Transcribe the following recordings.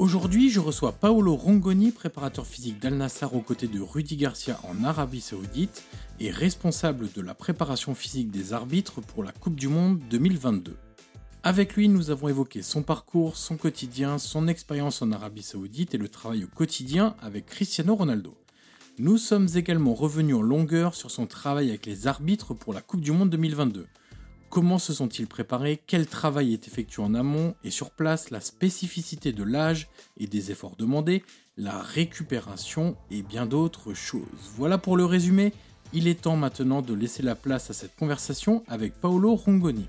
Aujourd'hui, je reçois Paolo Rongoni, préparateur physique d'Al Nassr aux côtés de Rudy Garcia en Arabie Saoudite et responsable de la préparation physique des arbitres pour la Coupe du Monde 2022. Avec lui, nous avons évoqué son parcours, son quotidien, son expérience en Arabie Saoudite et le travail au quotidien avec Cristiano Ronaldo. Nous sommes également revenus en longueur sur son travail avec les arbitres pour la Coupe du Monde 2022. Comment se sont-ils préparés? Quel travail est effectué en amont? Et sur place La spécificité de l'âge et des efforts demandés, la récupération et bien d'autres choses. Voilà pour le résumé. Il est temps maintenant de laisser la place à cette conversation avec Paolo Rongoni.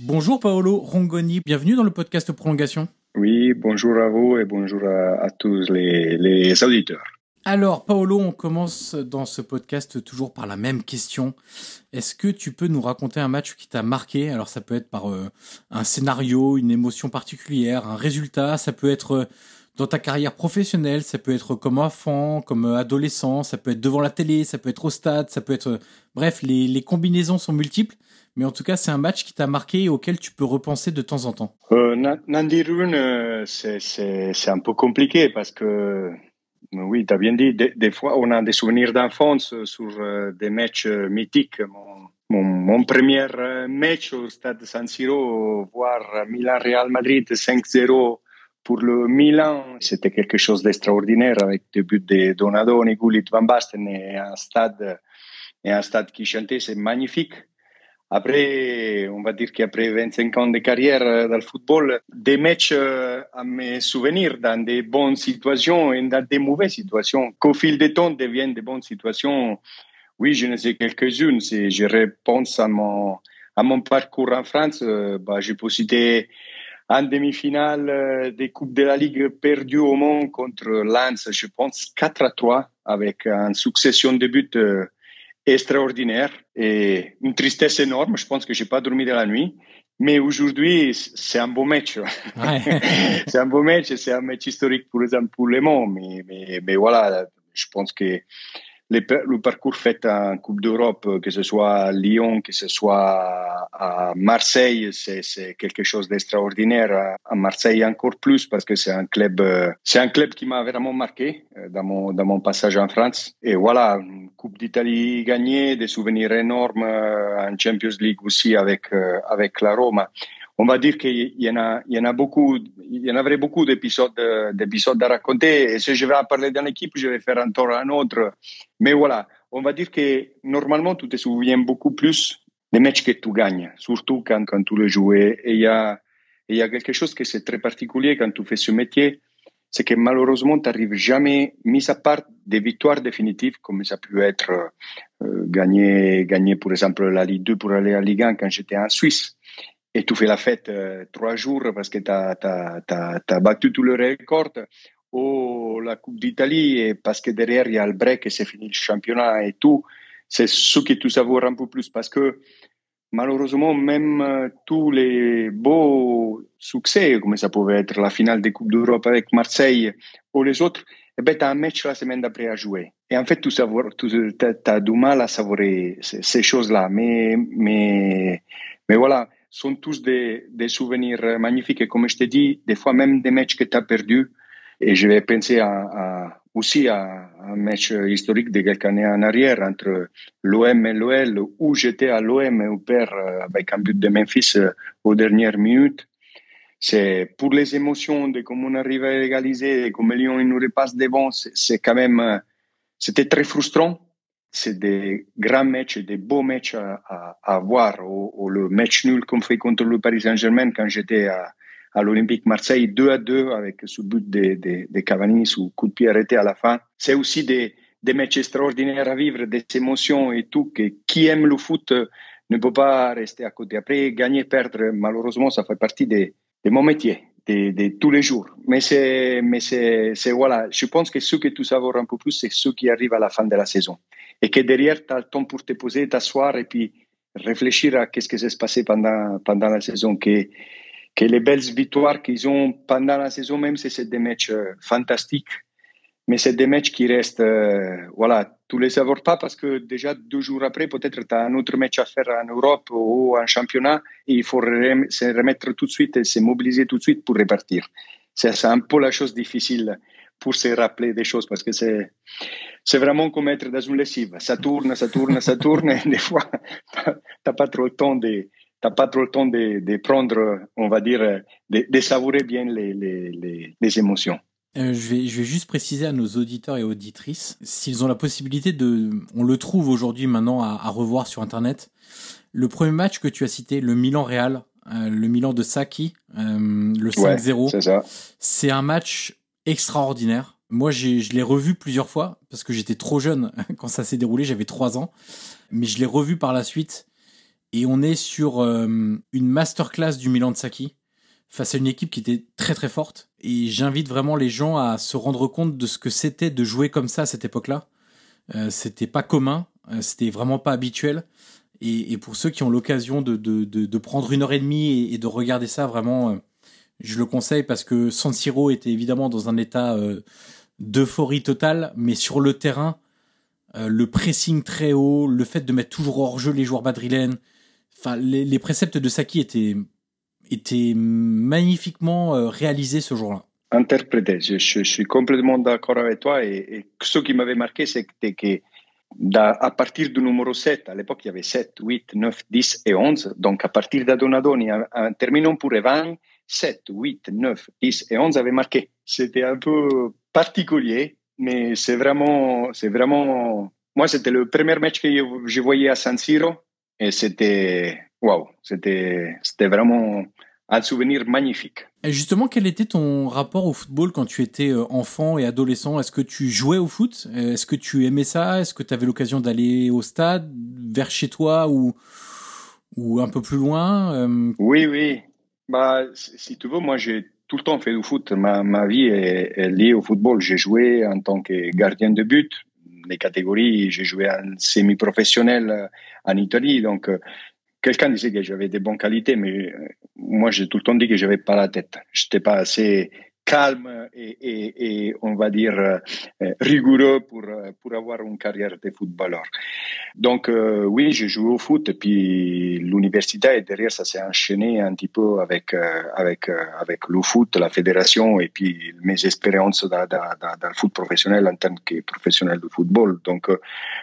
Bonjour Paolo Rongoni, bienvenue dans le podcast Prolongation. Oui, bonjour à vous et bonjour à, tous les auditeurs. Alors, Paolo, on commence dans ce podcast toujours par la même question. Est-ce que tu peux nous raconter un match qui t'a marqué? Alors, ça peut être par euh, un scénario, une émotion particulière, un résultat, ça peut être euh, dans ta carrière professionnelle, ça peut être comme enfant, comme euh, adolescent, ça peut être devant la télé, ça peut être au stade, ça peut être... Bref, les, combinaisons sont multiples. Mais en tout cas, c'est un match qui t'a marqué et auquel tu peux repenser de temps en temps. Euh, une, c'est un peu compliqué parce que oui, tu as bien dit, des, fois on a des souvenirs d'enfance sur euh, des matchs euh, mythiques. Mon, premier euh, match au stade San Siro, voir Milan-Real Madrid 5-0 pour le Milan, c'était quelque chose d'extraordinaire avec des buts de Donadoni, Gullit, Van Basten et un stade, et un stade qui chantait, c'est magnifique. Après, on va dire qu'après 25 ans de carrière dans le football, des matchs à me souvenir dans des bonnes situations et dans des mauvaises situations, qu'au fil du temps deviennent des bonnes situations. Oui, je ne sais quelques-unes. Si je repense à mon, à mon parcours en France, bah, je peux citer en demi-finale des Coupes de la Ligue perdues au monde contre Lens, je pense 4 à 3 avec une succession de buts extraordinaire et une tristesse énorme. Je pense que j'ai pas dormi de la nuit. Mais aujourd'hui, c'est un beau match. Ouais. c'est un beau match, c'est un match historique pour, pour le monde. Mais, mais, mais voilà, je pense que le, parcours fait en Coupe d'Europe, que ce soit à Lyon, que ce soit à Marseille, c'est quelque chose d'extraordinaire. À Marseille encore plus parce que c'est un club, c'est un club qui m'a vraiment marqué dans mon dans mon passage en France. Et voilà, une Coupe d'Italie gagnée, des souvenirs énormes en Champions League aussi avec avec la Roma on va dire qu'il y en a, il y en a beaucoup, il y en avait beaucoup d'épisodes, d'épisodes à raconter. Et si je vais parler d'une équipe, je vais faire encore un autre. Mais voilà, on va dire que normalement, tu te souviens beaucoup plus des matchs que tu gagnes, surtout quand, quand tu le joues. Et il y a, il y a quelque chose qui c'est très particulier quand tu fais ce métier, c'est que malheureusement, tu n'arrives jamais, mis à part des victoires définitives, comme ça peut être euh, gagner, gagner, par exemple, la Ligue 2 pour aller à Ligue 1 quand j'étais en Suisse. Et tu fais la fête euh, trois jours parce que tu as, as, battu tous les records. Ou la Coupe d'Italie, parce que derrière, il y a le break et c'est fini le championnat et tout. C'est ce que tu savoures un peu plus parce que malheureusement, même euh, tous les beaux succès, comme ça pouvait être la finale des Coupes d'Europe avec Marseille ou les autres, eh ben, tu as un match la semaine d'après à jouer. Et en fait, tu as, du mal à savourer ces, choses-là. Mais, mais, mais voilà, sont tous des, souvenirs magnifiques. Et comme je t'ai dit, des fois même des matchs que tu as perdus. Et je vais penser aussi à un match historique de quelques années en arrière entre l'OM et l'OL, où j'étais à l'OM et au père avec un but de Memphis euh, aux dernières minutes. C'est pour les émotions de comment on arrive à égaliser, comme Lyon il nous repasse devant, c'est quand même, euh, c'était très frustrant. C'est des grands matchs, des beaux matchs à, voir. Ou, le match nul qu'on fait contre le Paris Saint-Germain quand j'étais à, l'Olympique Marseille 2 à 2 avec ce but de, Cavani sous coup de pied arrêté à la fin. C'est aussi des, matchs extraordinaires à vivre, des émotions et tout, que qui aime le foot ne peut pas rester à côté. Après, gagner, perdre, malheureusement, ça fait partie de, mon métier, de, tous les jours. Mais c'est, mais c'est, voilà, je pense que ce que tu savoures un peu plus, c'est ce qui arrive à la fin de la saison. Et que derrière, tu as le temps pour te poser, t'asseoir et puis réfléchir à qu'est-ce qui s'est passé pendant, pendant la saison. Que, que les belles victoires qu'ils ont pendant la saison, même si c'est des matchs euh, fantastiques, mais c'est des matchs qui restent, euh, voilà, tu les savoures pas parce que déjà deux jours après, peut-être tu as un autre match à faire en Europe ou en championnat et il faut se remettre tout de suite et se mobiliser tout de suite pour repartir. C'est un peu la chose difficile pour se rappeler des choses parce que c'est, c'est vraiment comme être dans une lessive. Ça tourne, ça tourne, ça tourne et des fois, t'as pas trop le temps de, t'as pas trop le temps de, de, prendre, on va dire, de, de savourer bien les, les, les, émotions. Euh, je, vais, je vais juste préciser à nos auditeurs et auditrices, s'ils ont la possibilité de, on le trouve aujourd'hui maintenant à, à, revoir sur Internet, le premier match que tu as cité, le Milan-Real, euh, le Milan de Saki, euh, le 5-0, c'est un match extraordinaire. Moi, je l'ai revu plusieurs fois parce que j'étais trop jeune quand ça s'est déroulé, j'avais trois ans, mais je l'ai revu par la suite et on est sur euh, une masterclass du Milan de Saki face à une équipe qui était très très forte. Et j'invite vraiment les gens à se rendre compte de ce que c'était de jouer comme ça à cette époque-là. Euh, c'était pas commun, euh, c'était vraiment pas habituel. Et, pour ceux qui ont l'occasion de, de, prendre une heure et demie et, de regarder ça, vraiment, je le conseille parce que San Siro était évidemment dans un état d'euphorie totale, mais sur le terrain, le pressing très haut, le fait de mettre toujours hors jeu les joueurs madrilènes, enfin, les, préceptes de Saki étaient, étaient magnifiquement euh, réalisés ce jour-là. Interprété, je, suis complètement d'accord avec toi. Et, ce qui m'avait marqué, c'était que à partir du numéro 7, à l'époque il y avait 7, 8, 9, 10 et 11, donc à partir d'Adonadoni, en terminant pour Evan, 7, 8, 9, 10 et 11 avaient marqué. C'était un peu particulier, mais c'est vraiment, c'est vraiment, moi c'était le premier match que je voyais à San Siro et c'était, waouh, c'était, c'était vraiment un souvenir magnifique. Et justement, quel était ton rapport au football quand tu étais euh, enfant et adolescent? Est-ce que tu jouais au foot? Est-ce que tu aimais ça? Est-ce que tu avais l'occasion d'aller au stade, vers chez toi ou, ou un peu plus loin euh? Oui, oui. Bah, si tu veux, moi, j'ai tout le temps fait du foot. Ma, ma vie est, liée au football. J'ai joué en tant que gardien de but les catégories. J'ai joué en semi-professionnel euh, en Italie, donc euh, quelqu'un disait que j'avais des bonnes qualités, mais euh, moi j'ai tout le temps dit que j'avais pas la tête. J'étais pas assez calme et, on va dire euh, rigoureux pour, pour avoir une carrière de footballeur. Donc euh, oui, j'ai joué au foot et puis l'université et derrière ça s'est enchaîné un petit peu avec euh, avec avec le foot, la fédération et puis mes expériences dans, dans, dans, le foot professionnel en tant que professionnel de football. Donc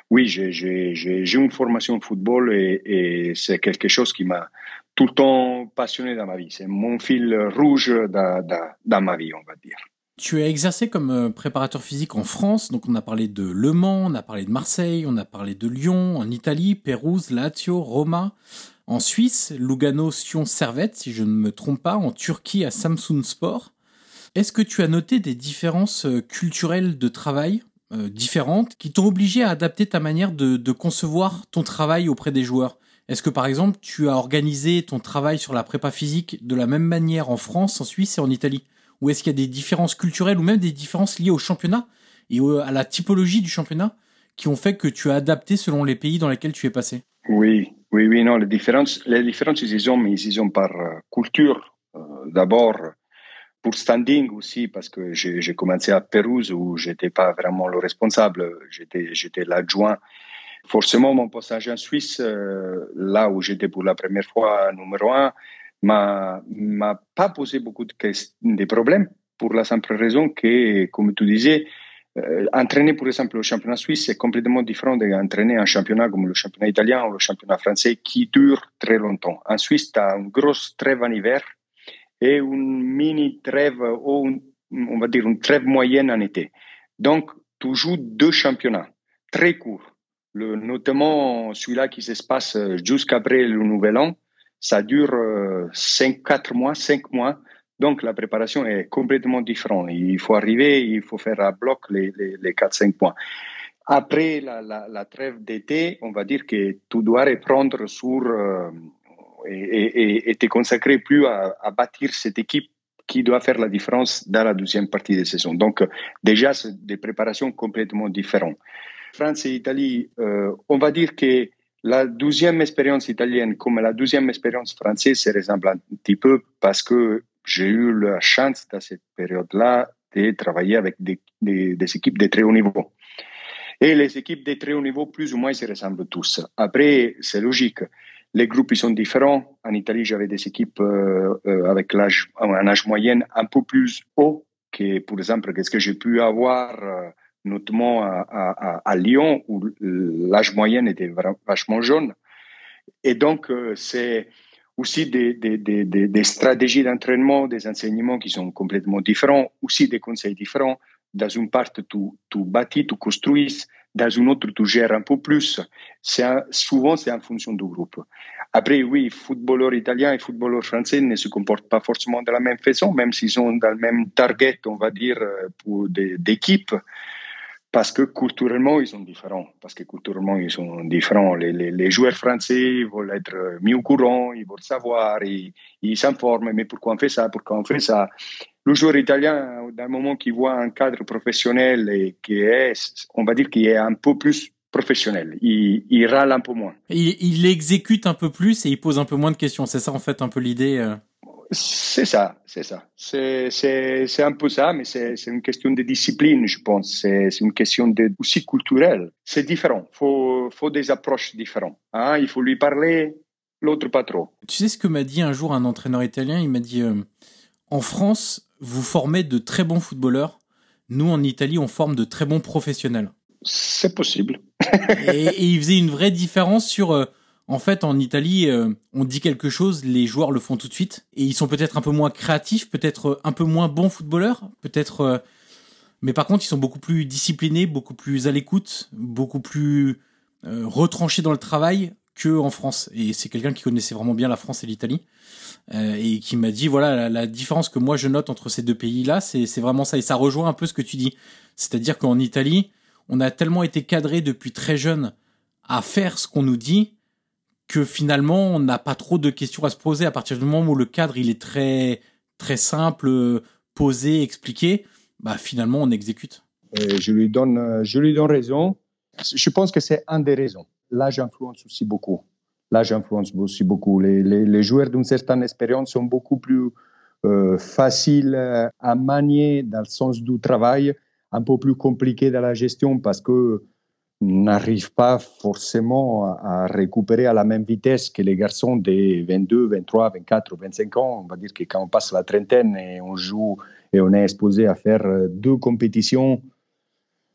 oui, j'ai une formation de football et c'est quelque chose qui m'a tout le temps passionné dans ma vie. C'est mon fil rouge dans, ma vie, on va dire. Tu as exercé comme euh, préparateur physique en France, donc on a parlé de Le Mans, on a parlé de Marseille, on a parlé de Lyon, en Italie, Pérouse, Lazio, Roma, en Suisse, Lugano, Sion, Servette, si je ne me trompe pas, en Turquie à Samsung Sport. Est-ce que tu as noté des différences euh, culturelles de travail euh, différentes qui t'ont obligé à adapter ta manière de concevoir ton travail auprès des joueurs? Est-ce que par exemple tu as organisé ton travail sur la prépa physique de la même manière en France, en Suisse et en Italie? Ou est-ce qu'il y a des différences culturelles ou même des différences liées au championnat et à la typologie du championnat qui ont fait que tu as adapté selon les pays dans lesquels tu es passé? Oui, oui, oui, non, les différences, les différences, ils sont, mais ils sont par euh, culture. Euh, d'abord, pour standing aussi, parce que j'ai commencé à Pérouse où j'étais pas vraiment le responsable, j'étais j'étais l'adjoint. Forcément, mon passage en Suisse, euh, là où j'étais pour la première fois numéro un, m'a m'a pas posé beaucoup de, de problèmes pour la simple raison que, comme tu disais, euh, entraîner par exemple le championnat suisse c'est complètement différent d'entraîner un championnat comme le championnat italien ou le championnat français qui dure très longtemps. En Suisse, tu as une grosse trêve en hiver et une mini trêve ou on va dire une trêve moyenne en été. Donc, tu joues deux championnats très courts. Notamment celui-là qui se passe jusqu'après le Nouvel An, ça dure euh, 5, 4 mois, 5 mois. Donc, la préparation est complètement différente. Il faut arriver, il faut faire à bloc les, les, les 4-5 mois. Après la trêve d'été, on va dire que tu dois reprendre sur euh, et, et, et, te consacrer plus à, à, bâtir cette équipe qui doit faire la différence dans la deuxième partie de saison. Donc, déjà, c'est des préparations complètement différentes. France et Italie, euh, on va dire que la deuxième expérience italienne comme la deuxième expérience française se ressemble un petit peu parce que j'ai eu la chance dans cette période-là de travailler avec des, des, des, équipes de très haut niveau. Et les équipes de très haut niveau, plus ou moins, se ressemblent tous. Après, c'est logique. Les groupes ils sont différents. En Italie, j'avais des équipes euh, euh, avec l'âge, un âge moyen un peu plus haut que, par exemple, qu'est-ce que j'ai pu avoir euh, notamment à, Lyon, où l'âge moyen était vachement jeune. Et donc, euh, c'est aussi des, stratégies d'entraînement, des enseignements qui sont complètement différents, aussi des conseils différents. Dans une part, tu, tu bâtis, tu construis, dans une autre, tu gères un peu plus. C'est souvent, c'est en fonction du groupe. Après, oui, footballeurs italiens et footballeurs français ne se comportent pas forcément de la même façon, même s'ils sont dans le même target, on va dire, euh, d'équipe parce que culturellement, ils sont différents. Parce que culturellement, ils sont différents. Les, les, joueurs français veulent être mis au courant, ils veulent savoir, ils, s'informent. Mais pourquoi on fait ça? Pourquoi on fait ça? Le joueur italien, d'un moment qu'il voit un cadre professionnel et qui est, on va dire, qu'il est un peu plus professionnel, il, il râle un peu moins. Il, il exécute un peu plus et il pose un peu moins de questions. C'est ça, en fait, un peu l'idée. C'est ça, c'est ça. C'est un peu ça, mais c'est une question de discipline, je pense. C'est une question de, aussi culturelle. C'est différent. Il faut, faut des approches différentes. Hein? Il faut lui parler, l'autre pas trop. Tu sais ce que m'a dit un jour un entraîneur italien? Il m'a dit euh, En France, vous formez de très bons footballeurs. Nous, en Italie, on forme de très bons professionnels. C'est possible. et, et, il faisait une vraie différence sur. Euh, en fait, en Italie, euh, on dit quelque chose, les joueurs le font tout de suite, et ils sont peut-être un peu moins créatifs, peut-être un peu moins bons footballeurs, peut-être, euh, mais par contre, ils sont beaucoup plus disciplinés, beaucoup plus à l'écoute, beaucoup plus euh, retranchés dans le travail que en France. Et c'est quelqu'un qui connaissait vraiment bien la France et l'Italie, euh, et qui m'a dit voilà la, la, différence que moi je note entre ces deux pays-là, c'est vraiment ça, et ça rejoint un peu ce que tu dis, c'est-à-dire qu'en Italie, on a tellement été cadré depuis très jeune à faire ce qu'on nous dit que finalement on n'a pas trop de questions à se poser à partir du moment où le cadre il est très très simple, posé, expliqué, bah finalement on exécute. Et je lui donne je lui donne raison. Je pense que c'est un des raisons. L'âge influence aussi beaucoup. L'âge influence aussi beaucoup. Les, les, joueurs d'une certaine expérience sont beaucoup plus euh, faciles à manier dans le sens du travail, un peu plus compliqués dans la gestion parce que n'arrivent pas forcément à, récupérer à la même vitesse que les garçons des 22, 23, 24 ou 25 ans. On va dire que quand on passe la trentaine et on joue et on est exposé à faire deux compétitions,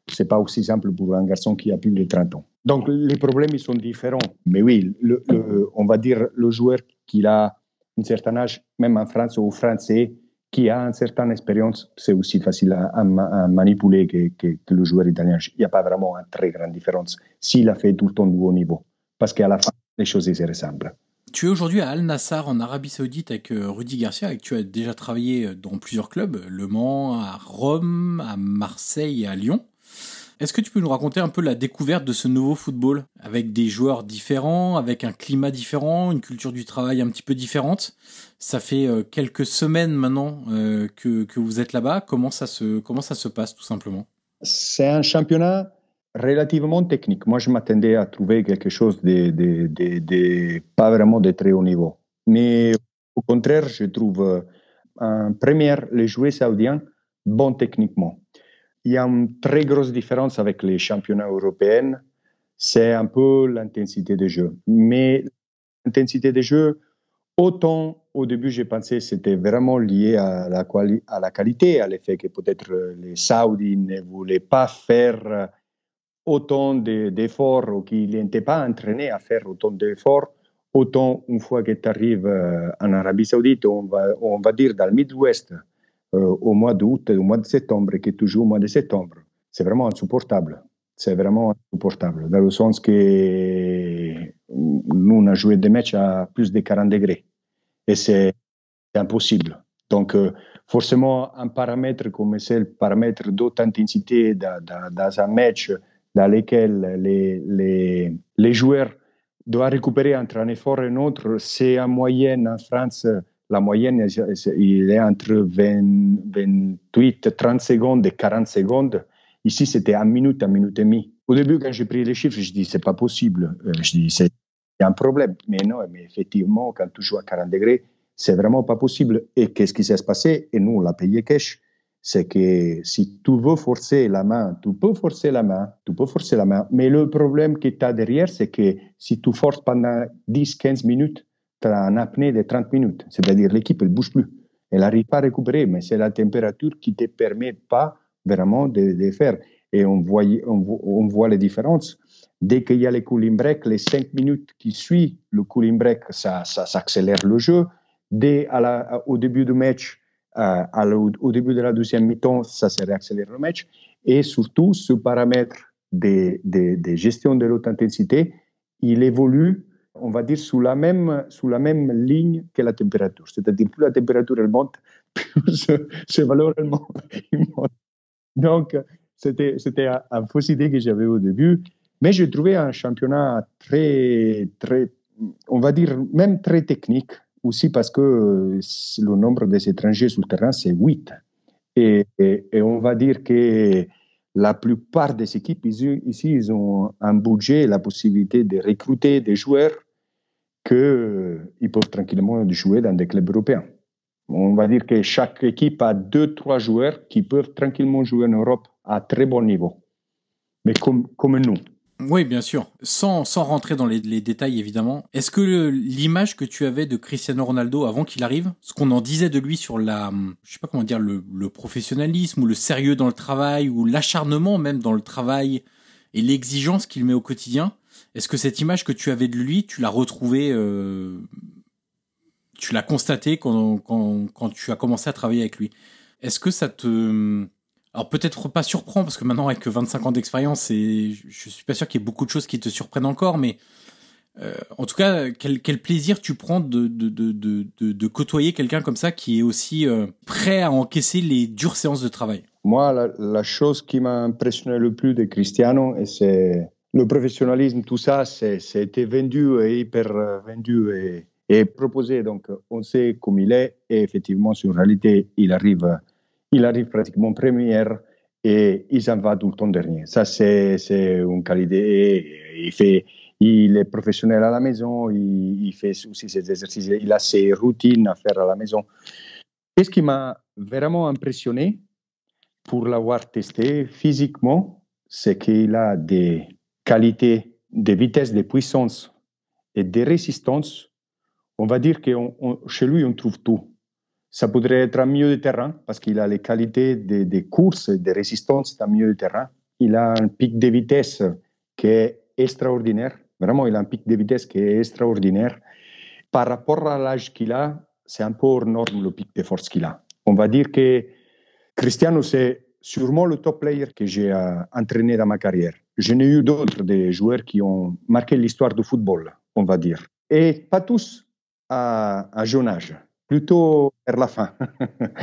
c'est pas aussi simple pour un garçon qui a plus de 30 ans. Donc les problèmes ils sont différents. Mais oui, on va dire le joueur qui a un certain âge, même en France ou français, qui a une certaine expérience, c'est aussi facile à, manipuler que, que, le joueur italien. Il n'y a pas vraiment une très grande différence s'il a fait tout le temps du haut niveau. Parce qu'à la fin, les choses se ressemblent. Tu es aujourd'hui à Al Nassr en Arabie Saoudite avec euh, Rudy Garcia et tu as déjà travaillé euh, dans plusieurs clubs, Le Mans, à Rome, à Marseille et à Lyon. Est-ce que tu peux nous raconter un peu la découverte de ce nouveau football? Avec des joueurs différents, avec un climat différent, une culture du travail un petit peu différente Ça fait euh, quelques semaines maintenant que, que vous êtes là-bas. Comment ça se comment ça se passe tout simplement? C'est un championnat relativement technique. Moi, je m'attendais à trouver quelque chose de, de, pas vraiment de très haut niveau. Mais au contraire, je trouve en première les joueurs saoudiens bons techniquement. Il y a une très grosse différence avec les championnats européens. C'est un peu l'intensité de jeu. Mais l'intensité de jeu, autant au début, j'ai pensé c'était vraiment lié à la, qualité, à l'effet que peut-être les Saoudis ne voulaient pas faire autant d'efforts ou qu'il n'était pas entraîné à faire autant d'efforts, autant une fois que tu arrives euh, en Arabie Saoudite, on va, on va dire dans le Midwest, euh, au mois d'août, au mois de septembre, et que tu joues au mois de septembre. C'est vraiment insupportable. C'est vraiment insupportable, dans le sens que nous, on a joué des matchs à plus de 40 degrés. Et c'est impossible. Donc, euh, forcément, un paramètre comme c'est le paramètre d'autre intensité dans, dans, un match dans lesquels les, les, les joueurs doivent récupérer entre un effort et un autre, c'est en moyenne en France, la moyenne il est entre 20, 28, 30 secondes et 40 secondes. Ici, c'était un minute, un minute et demie. Au début, quand j'ai pris les chiffres, je dis c'est pas possible. Euh, je dis c'est un problème. Mais non, mais effectivement, quand tu joues à 40 degrés, c'est vraiment pas possible. Et qu'est-ce qui s'est passé? Et nous, on l'a payé cash c'est que si tu veux forcer la main, tu peux forcer la main, tu peux forcer la main, mais le problème que tu as derrière, c'est que si tu forces pendant 10-15 minutes, un apnée de 30 minutes, c'est-à-dire l'équipe, elle bouge plus. Elle n'arrive pas à récupérer, mais c'est la température qui ne te permet pas vraiment de, faire. Et on voit, on, voit les différences. Dès qu'il y a les cooling break, les 5 minutes qui suivent le cooling break, ça, ça, accélère le jeu. Dès au début du match, euh, au début de la deuxième mi-temps, ça s'est réaccéléré le match. Et surtout, ce paramètre de, de, gestion de l'haute intensité, il évolue, on va dire, sous la même, la même ligne que la température. C'est-à-dire, plus la température elle monte, plus ce, valeur elle monte. Donc, c'était, c'était une fausse idée que j'avais au début. Mais j'ai trouvé un championnat très, très, on va dire, même très technique aussi parce que euh, le nombre des étrangers sur le terrain, c'est 8. Et, et, on va dire que la plupart des équipes ici, ils ont un budget, la possibilité de recruter des joueurs qu'ils peuvent tranquillement jouer dans des clubs européens. On va dire que chaque équipe a deux, trois joueurs qui peuvent tranquillement jouer en Europe à très bon niveau. Mais comme, comme nous. Oui, bien sûr. Sans, sans rentrer dans les, détails, évidemment. Est-ce que l'image que tu avais de Cristiano Ronaldo avant qu'il arrive, ce qu'on en disait de lui sur la, je sais pas comment dire, le, professionnalisme ou le sérieux dans le travail ou l'acharnement même dans le travail et l'exigence qu'il met au quotidien, est-ce que cette image que tu avais de lui, tu l'as retrouvée, euh, tu l'as constatée quand, tu as commencé à travailler avec lui? Est-ce que ça te alors peut-être pas surprend parce que maintenant avec 25 ans d'expérience, et je suis pas sûr qu'il y ait beaucoup de choses qui te surprennent encore, mais euh, en tout cas, quel, plaisir tu prends de, de, côtoyer quelqu'un comme ça qui est aussi euh, prêt à encaisser les dures séances de travail? Moi, la, chose qui m'a impressionné le plus de Cristiano, c'est le professionnalisme, tout ça, c'était vendu et hyper euh, vendu et, proposé. Donc, on sait comme il est et effectivement, sur réalité, il arrive il arrive pratiquement première et il s'en va tout le temps dernier. Ça, c'est, une qualité. Il, fait, il est professionnel à la maison, il, fait aussi ses exercices, il a ses routines à faire à la maison. Et ce qui m'a vraiment impressionné pour l'avoir testé physiquement, c'est qu'il a des qualités de vitesse, de puissance et de résistance. On va dire que chez lui, on trouve tout. Ça pourrait être un milieu de terrain parce qu'il a les qualités des de courses, de résistance d'un milieu de terrain. Il a un pic de vitesse qui est extraordinaire. Vraiment, il a un pic de vitesse qui est extraordinaire. Par rapport à l'âge qu'il a, c'est un peu hors norme le pic de force qu'il a. On va dire que Cristiano, c'est sûrement le top player que j'ai euh, entraîné dans ma carrière. Je n'ai eu d'autres des joueurs qui ont marqué l'histoire du football, on va dire. Et pas tous à, à jeune âge, plutôt vers la fin.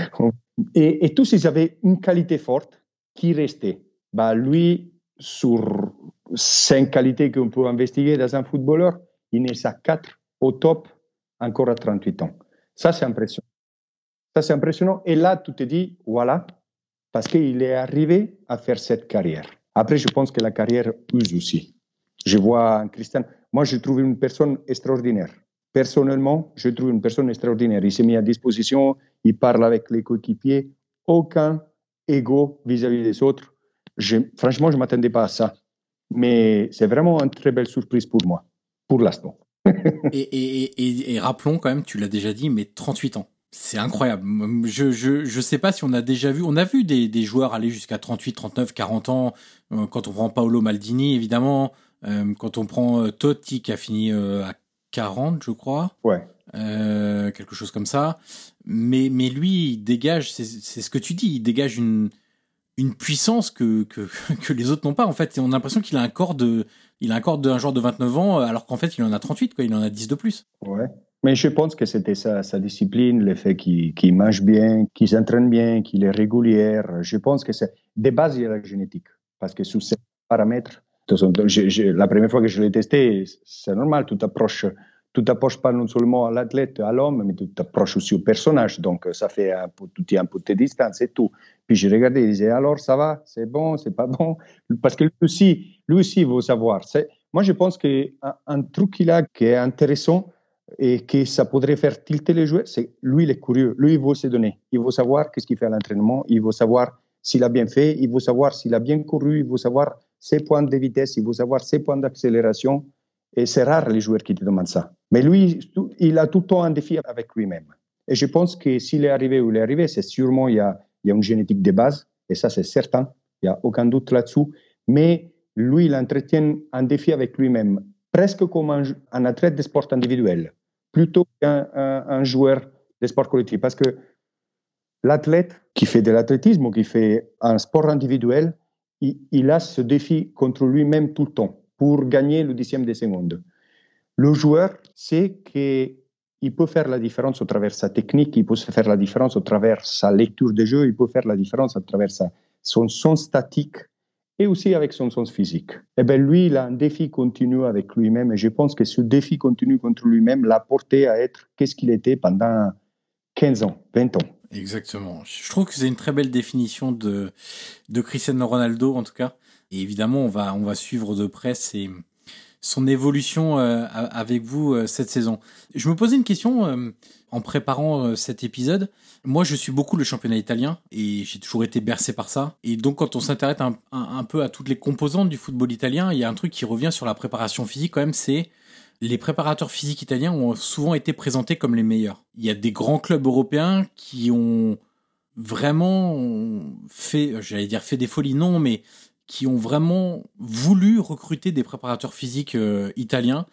et, tous, ils avaient une qualité forte qui restait. Bah, lui, sur cinq qualités qu'on peut investiguer dans un footballeur, il est à quatre au top encore à 38 ans. Ça, c'est impressionnant. Ça, c'est impressionnant. Et là, tu te dis, voilà, parce qu'il est arrivé à faire cette carrière. Après, je pense que la carrière use aussi. Je vois Christian, moi, je trouve une personne extraordinaire. Personnellement, je trouve une personne extraordinaire. Il s'est mis à disposition, il parle avec les coéquipiers, aucun ego vis-à-vis des autres. franchement, je ne m'attendais pas à ça. Mais c'est vraiment une très belle surprise pour moi, pour l'instant. et, rappelons quand même, tu l'as déjà dit, mais 38 ans. C'est incroyable. Je, je, sais pas si on a déjà vu, on a vu des, joueurs aller jusqu'à 38, 39, 40 ans. Euh, quand on prend Paolo Maldini, évidemment. Euh, quand on prend euh, Totti qui a fini à 40, je crois. Ouais. quelque chose comme ça. Mais, mais lui, il dégage, c'est ce que tu dis, il dégage une, une puissance que, que, que les autres n'ont pas en fait. Et on a l'impression qu'il a un corps de il a un corps d'un joueur de 29 ans alors qu'en fait il en a 38 quoi, il en a 10 de plus. Ouais. Mais je pense que c'était sa, discipline, le fait qu'il mange bien, qu'il s'entraîne bien, qu'il est régulier. Je pense que c'est des bases, a la génétique. Parce que sous ces paramètres, la première fois que je l'ai testé, c'est normal, tout approche tu t'approches pas non seulement à l'athlète, à l'homme, mais tu t'approches aussi au personnage. Donc, ça fait un peu, tout un peu de distance et tout. Puis je regardais, il disait, alors, ça va, c'est bon, c'est pas bon? Parce que lui aussi, lui aussi veut savoir. Moi, je pense qu'un un truc qu'il a qui est intéressant et que ça pourrait faire tilter les joueurs, c'est lui, il est curieux. Lui, il veut se donner. Il veut savoir qu'est-ce qu'il fait à l'entraînement. Il veut savoir s'il a bien fait. Il veut savoir s'il a bien couru. Il veut savoir ses points de vitesse. Il veut savoir ses points d'accélération. Et c'est rare les joueurs qui te demandent ça. Mais lui, il a tout le temps un défi avec lui-même. Et je pense que s'il est arrivé où il est arrivé, c'est sûrement il y a, une génétique de base, et ça c'est certain, il n'y a aucun doute là-dessous. Mais lui, il entretient un défi avec lui-même, presque comme un, athlète de sport individuel, plutôt qu'un un, joueur de sport collectif. Parce que l'athlète qui fait de l'athlétisme ou qui fait un sport individuel, il, a ce défi contre lui-même tout le temps pour gagner le dixième de seconde. Le joueur sait qu'il peut faire la différence au travers sa technique, il peut faire la différence au travers sa lecture de jeu, il peut faire la différence à travers son son statique et aussi avec son sens physique. Et eh bien lui, il a un défi continu avec lui-même et je pense que ce défi continu contre lui-même l'a porté à être qu'est-ce qu'il était pendant 15 ans, 20 ans. Exactement. Je trouve que c'est une très belle définition de, de Cristiano Ronaldo, en tout cas. Et évidemment, on va, on va suivre de près son évolution euh, avec vous euh, cette saison. Je me posais une question euh, en préparant cet épisode. Moi, je suis beaucoup le championnat italien et j'ai toujours été bercé par ça. Et donc, quand on s'intéresse un, un, peu à toutes les composantes du football italien, il y a un truc qui revient sur la préparation physique quand même, c'est les préparateurs physiques italiens ont souvent été présentés comme les meilleurs. Il y a des grands clubs européens qui ont vraiment fait, j'allais dire fait des folies, non, mais qui ont vraiment voulu recruter des préparateurs physiques euh, italiens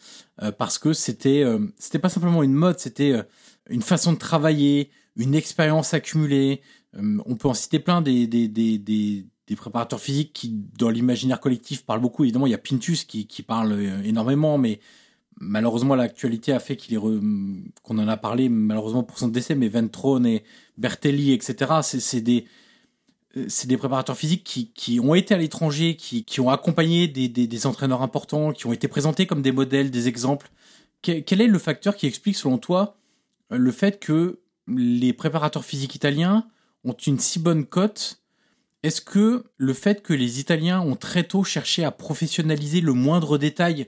euh, parce que c'était euh, c'était pas simplement une mode, c'était une façon de travailler, une expérience accumulée. on peut en citer plein des des, des, des, des préparateurs physiques qui dans l'imaginaire collectif parlent beaucoup. Évidemment, il y a Pintus qui qui parle énormément, mais malheureusement l'actualité a fait qu'il est qu'on en a parlé malheureusement pour son décès, mais Ventrone et Bertelli, etc. C'est des euh, c'est des préparateurs physiques qui, qui ont été à l'étranger, qui, qui ont accompagné des, des, des, entraîneurs importants, qui ont été présentés comme des modèles, des exemples. Quel, est le facteur qui explique, selon toi, le fait que les préparateurs physiques italiens ont une si bonne cote? Est-ce que le fait que les Italiens ont très tôt cherché à professionnaliser le moindre détail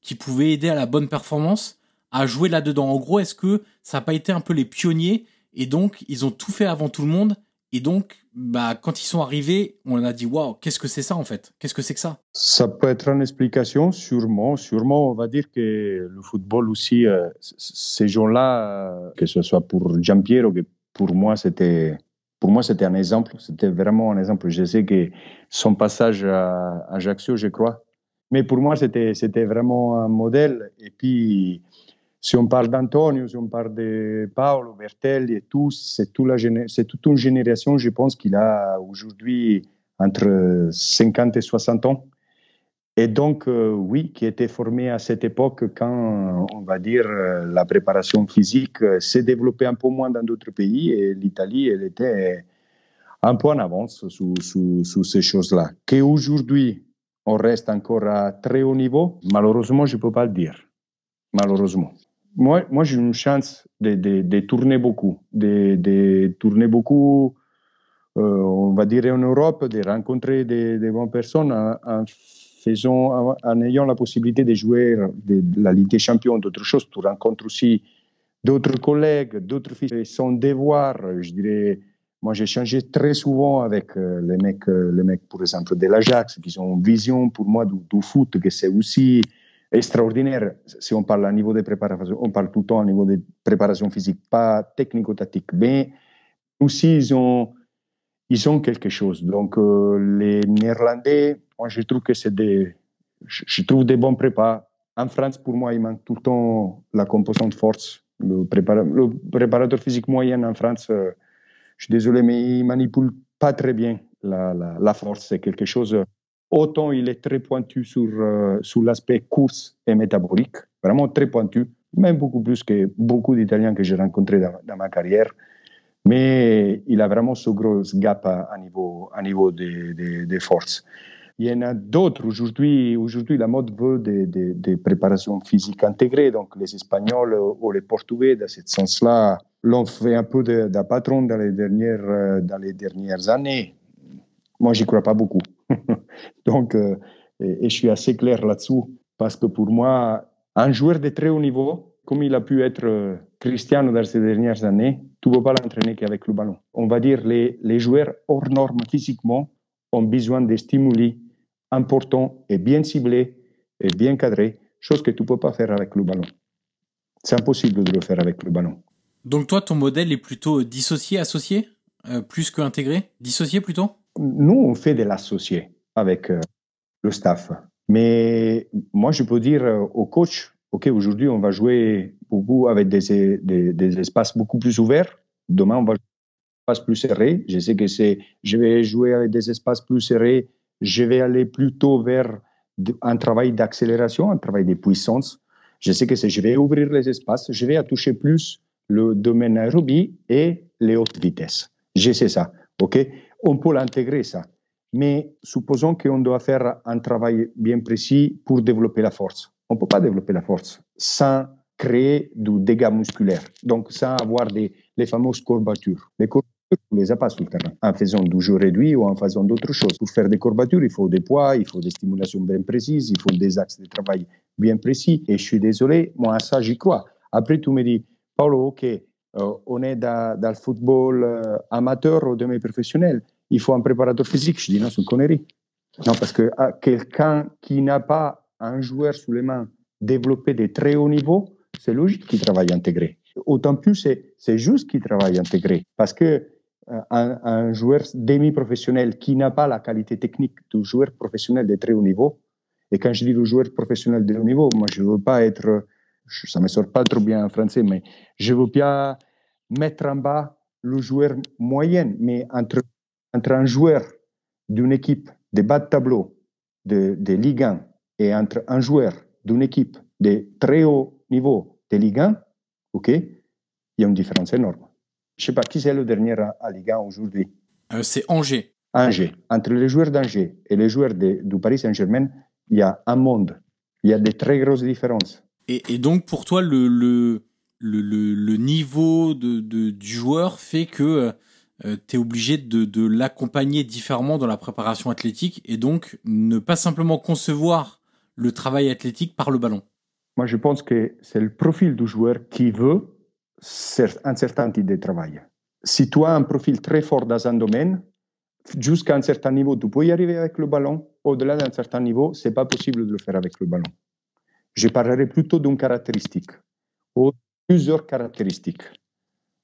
qui pouvait aider à la bonne performance a joué là-dedans? En gros, est-ce que ça n'a pas été un peu les pionniers et donc ils ont tout fait avant tout le monde et donc, bah, quand ils sont arrivés, on a dit waouh, qu'est-ce que c'est ça en fait? Qu'est-ce que c'est que ça? Ça peut être une explication, sûrement. Sûrement, on va dire que le football aussi, euh, ces gens-là, euh, que ce soit pour Giampiero, que pour moi c'était, pour moi c'était un exemple. C'était vraiment un exemple. Je sais que son passage à Ajaccio, je crois, mais pour moi c'était c'était vraiment un modèle. Et puis si on parle d'Antonio, si on parle de Paolo, Bertelli et tous, c'est toute une génération, je pense, qu'il a aujourd'hui entre 50 et 60 ans. Et donc, euh, oui, qui était formé à cette époque quand, on va dire, euh, la préparation physique euh, s'est développée un peu moins dans d'autres pays et l'Italie, elle était un peu en avance sur, ces choses-là. Qu'aujourd'hui, on reste encore à très haut niveau, malheureusement, je ne peux pas le dire. Malheureusement. Moi, moi j'ai une chance de, de, tourner beaucoup, de, de tourner beaucoup, on va dire, en Europe, de rencontrer des, bonnes personnes en faisant, en ayant la possibilité de jouer de la Ligue des Champions, d'autres choses, tu rencontres aussi d'autres collègues, d'autres fils. Son devoir, je dirais, moi j'ai changé très souvent avec euh, les mecs, euh, les mecs par exemple de l'Ajax, qui ont une vision pour moi du, foot, que c'est aussi extraordinaire. Si on parle à niveau de préparation, on parle tout le temps à niveau de préparation physique, pas technico-tactique, mais aussi ils ont, ils ont quelque chose. Donc euh, les Néerlandais, moi, je trouve que c'est des, je trouve des bons prépas. En France, pour moi, il manque tout le temps la composante force. Le, préparateur physique moyen en France, euh, je suis désolé, mais il manipule pas très bien la force. C'est quelque chose. Autant il est très pointu sur, euh, sur l'aspect course et métabolique, vraiment très pointu, même beaucoup plus que beaucoup d'Italiens que j'ai rencontrés dans, ma carrière. Mais il a vraiment ce gros gap à, niveau, à niveau des de, de forces. Il y en a d'autres. Aujourd'hui, aujourd'hui, la mode veut des, des, des, préparations physiques intégrées. Donc, les Espagnols ou les Portugais, dans ce sens-là, l'ont fait un peu d'un patron dans les, dernières, euh, dans les dernières années. Moi, j'y crois pas beaucoup. Donc, euh, et, je suis assez clair là-dessus parce que pour moi, un joueur de très haut niveau, comme il a pu être euh, Cristiano dans ces dernières années, tu ne peux pas l'entraîner qu'avec le ballon. On va dire les, les joueurs hors normes physiquement ont besoin de stimuli important et bien ciblé et bien cadré, chose que tu ne peux pas faire avec le ballon. C'est impossible de le faire avec le ballon. Donc toi, ton modèle est plutôt dissocié, associé, euh, plus que intégré Dissocié plutôt? Nous, on fait de l'associé avec euh, le staff. Mais moi, je peux dire euh, au coach, OK, aujourd'hui, on va jouer beaucoup avec des, des, espaces beaucoup plus ouverts. Demain, on va jouer des espaces plus serrés. Je sais que c'est, je vais jouer avec des espaces plus serrés je vais aller plutôt vers un travail d'accélération, un travail de puissance. Je sais que je vais ouvrir les espaces, je vais toucher plus le domaine aérobie et les hautes vitesses. Je sais ça, ok? On peut l'intégrer ça. Mais supposons qu'on doit faire un travail bien précis pour développer la force. On ne peut pas développer la force sans créer du dégât musculaire, donc sans avoir les fameuses courbatures. Les courbatures on les a pas sur le terrain, en faisant du jeu réduit ou en faisant d'autres choses. Pour faire des courbatures, il faut des poids, il faut des stimulations bien précises, il faut des axes de travail bien précis. Et je suis désolé, moi, à ça, j'y crois. Après, tu me dis, Paolo, OK, euh, on est dans, le football euh, amateur ou demi-professionnel, il faut un préparateur physique. Je dis, non, c'est une connerie. Non, parce que ah, quelqu'un qui n'a pas un joueur sous les mains développé de très haut niveau, c'est logique qu'il travaille intégré. Autant plus, c'est juste qu'il travaille intégré. Parce que un, un, joueur demi-professionnel qui n'a pas la qualité technique du joueur professionnel de très haut niveau. Et quand je dis le joueur professionnel de haut niveau, moi, je ne veux pas être, ça ne me sort pas trop bien en français, mais je veux bien mettre en bas le joueur moyen, mais entre, entre un joueur d'une équipe de bas de tableau de, de Ligue 1 et entre un joueur d'une équipe de très haut niveau de Ligue 1, OK, il y a une différence énorme. Je ne sais pas qui c'est le dernier à, Ligue 1 aujourd'hui. Euh, c'est Angers. Angers. Entre les joueurs d'Angers et les joueurs du Paris Saint-Germain, il y a un monde. Il y a de très grosses différences. Et, donc, pour toi, le, le, le, le niveau de, de, du joueur fait que euh, tu es obligé de, l'accompagner différemment dans la préparation athlétique et donc ne pas simplement concevoir le travail athlétique par le ballon. Moi, je pense que c'est le profil du joueur qui veut un certain type de travail. Si tu as un profil très fort dans un domaine, jusqu'à un certain niveau, tu peux y arriver avec le ballon. Au-delà d'un certain niveau, c'est pas possible de le faire avec le ballon. Je parlerai plutôt d'une caractéristique ou plusieurs caractéristiques.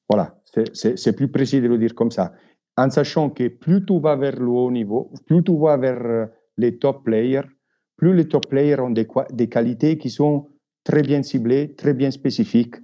Voilà, c'est plus précis de le dire comme ça. En sachant que plus tu vas vers le haut niveau, plus tu vas vers euh, les top players, plus les top players ont des, qualités qui sont très bien ciblés, très bien spécifiques.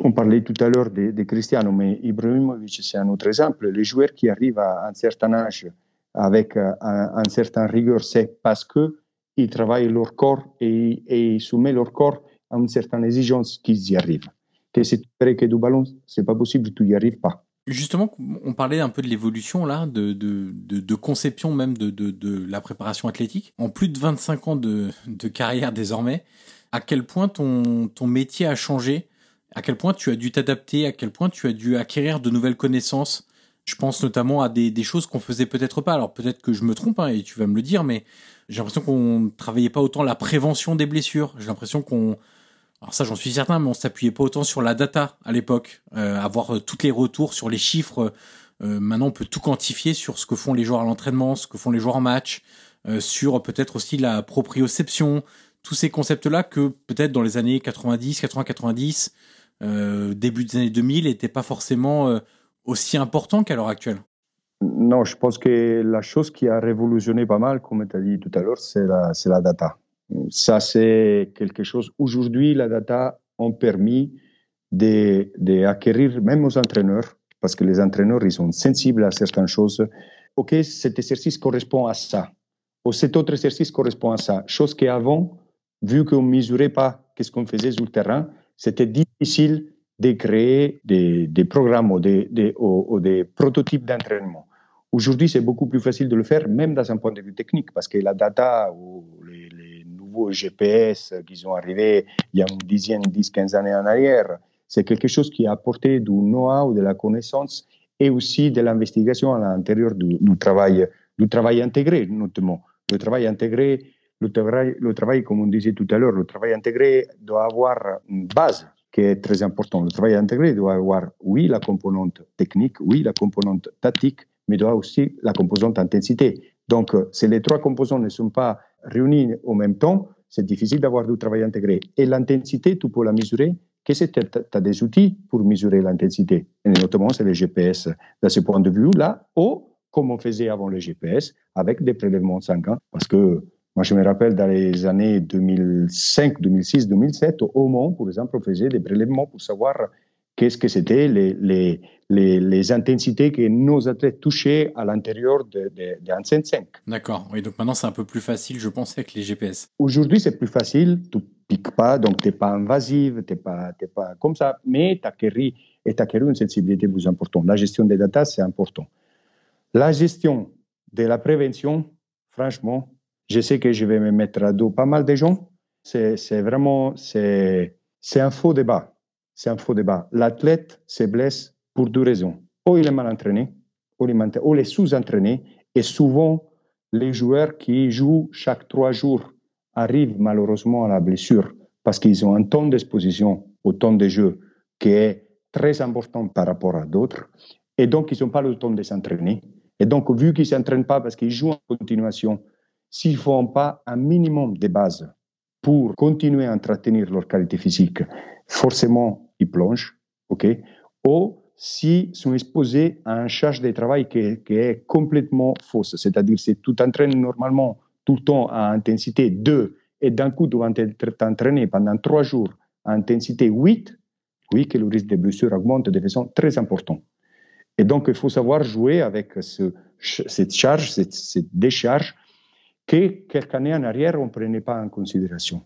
On parlait tout à l'heure de, Cristiano, mais Ibrahimovic, c'est un autre exemple. Les joueurs qui arrivent à un certain âge avec un, un certain rigueur, c'est parce qu'ils travaillent leur corps et, et ils soumettent leur corps à une certaine exigence qu'ils y arrivent. Tu fais que du ballon, c'est pas possible, tu n'y arrives pas. Justement, on parlait un peu de l'évolution là, de, de, de, conception même de, de, la préparation athlétique. En plus de 25 ans de, de carrière désormais, à quel point ton, ton métier a changé, à quel point tu as dû t'adapter, à quel point tu as dû acquérir de nouvelles connaissances? Je pense notamment à des, des choses qu'on faisait peut-être pas. Alors peut-être que je me trompe hein, et tu vas me le dire, mais j'ai l'impression qu'on travaillait pas autant la prévention des blessures. J'ai l'impression qu'on alors ça, j'en suis certain, mais on s'appuyait pas autant sur la data à l'époque, euh, avoir euh, toutes les retours sur les chiffres. Euh, maintenant, on peut tout quantifier sur ce que font les joueurs à l'entraînement, ce que font les joueurs en match, sur peut-être aussi la proprioception, tous ces concepts-là que peut-être dans les années 90, 80, 90, début des années 2000, n'étaient pas forcément aussi importants qu'à l'heure actuelle. Non, je pense que la chose qui a révolutionné pas mal, comme tu as dit tout à l'heure, c'est la data. Ça, c'est quelque chose. Aujourd'hui, la data ont permis d'acquérir, de, même aux entraîneurs, parce que les entraîneurs, ils sont sensibles à certaines choses. OK, cet exercice correspond à ça. Ou cet autre exercice correspond à ça. Chose qu'avant, vu qu'on ne mesurait pas qu'est-ce qu'on faisait sur le terrain, c'était difficile de créer des, des programmes ou des, des, ou, des prototypes d'entraînement. Aujourd'hui, c'est beaucoup plus facile de le faire, même dans un point de vue technique, parce que la data ou les nouveaux GPS qui sont arrivés il y a une dizaine, dix, quinze années en arrière, c'est quelque chose qui a apporté du know-how, de la connaissance et aussi de l'investigation à l'intérieur du, travail, du travail intégré, notamment. Le travail intégré, le travail, le travail, comme on disait tout à l'heure, le travail intégré doit avoir une base qui est très importante. Le travail intégré doit avoir, oui, la composante technique, oui, la composante tactique, mais doit aussi la composante intensité. Donc, euh, si les trois composantes ne sont pas réunies au même temps, c'est difficile d'avoir du travail intégré. Et l'intensité, tu peux la mesurer que tu as des outils pour mesurer l'intensité? Et notamment, c'est le GPS de ce point de vue-là, ou comme on faisait avant le GPS, avec des prélèvements sanguins. Parce que moi, je me rappelle dans les années 2005, 2006, 2007, au Mont, par exemple, on faisait des prélèvements pour savoir qu'est-ce que c'était les, les, les, les, intensités que nos athlètes touchaient à l'intérieur de, de, de 5. D'accord. Oui, donc maintenant c'est un peu plus facile, je pense, avec les GPS. Aujourd'hui, c'est plus facile. Tu piques pas, donc tu n'es pas invasive, tu n'es pas, pas comme ça, mais tu acquéris, et une sensibilité plus importante. La gestion des data, c'est important. La gestion de la prévention, franchement, je sais que je vais me mettre à dos pas mal de gens. C'est vraiment, c'est un faux débat c'est un faux débat. L'athlète se blesse pour deux raisons. Ou il est mal entraîné, ou il est, sous-entraîné, et souvent, les joueurs qui jouent chaque trois jours arrivent malheureusement à la blessure parce qu'ils ont un temps d'exposition au temps de jeu qui est très important par rapport à d'autres, et donc ils n'ont pas le temps de s'entraîner. Et donc, vu qu'ils ne s'entraînent pas parce qu'ils jouent en continuation, s'ils ne font pas un minimum de base pour continuer à entretenir leur qualité physique, forcément, ils plongent, OK? Ou s'ils sont exposés à une charge de travail qui, est complètement fausse, c'est-à-dire si tu t'entraînes normalement tout le temps à intensité 2 et d'un coup tu vas t'entraîner pendant 3 jours à intensité 8, oui, que le risque de blessure augmente de façon très importante. Et donc, il faut savoir jouer avec ce, cette charge, cette décharge que quelques années en arrière, on ne prenait pas en considération.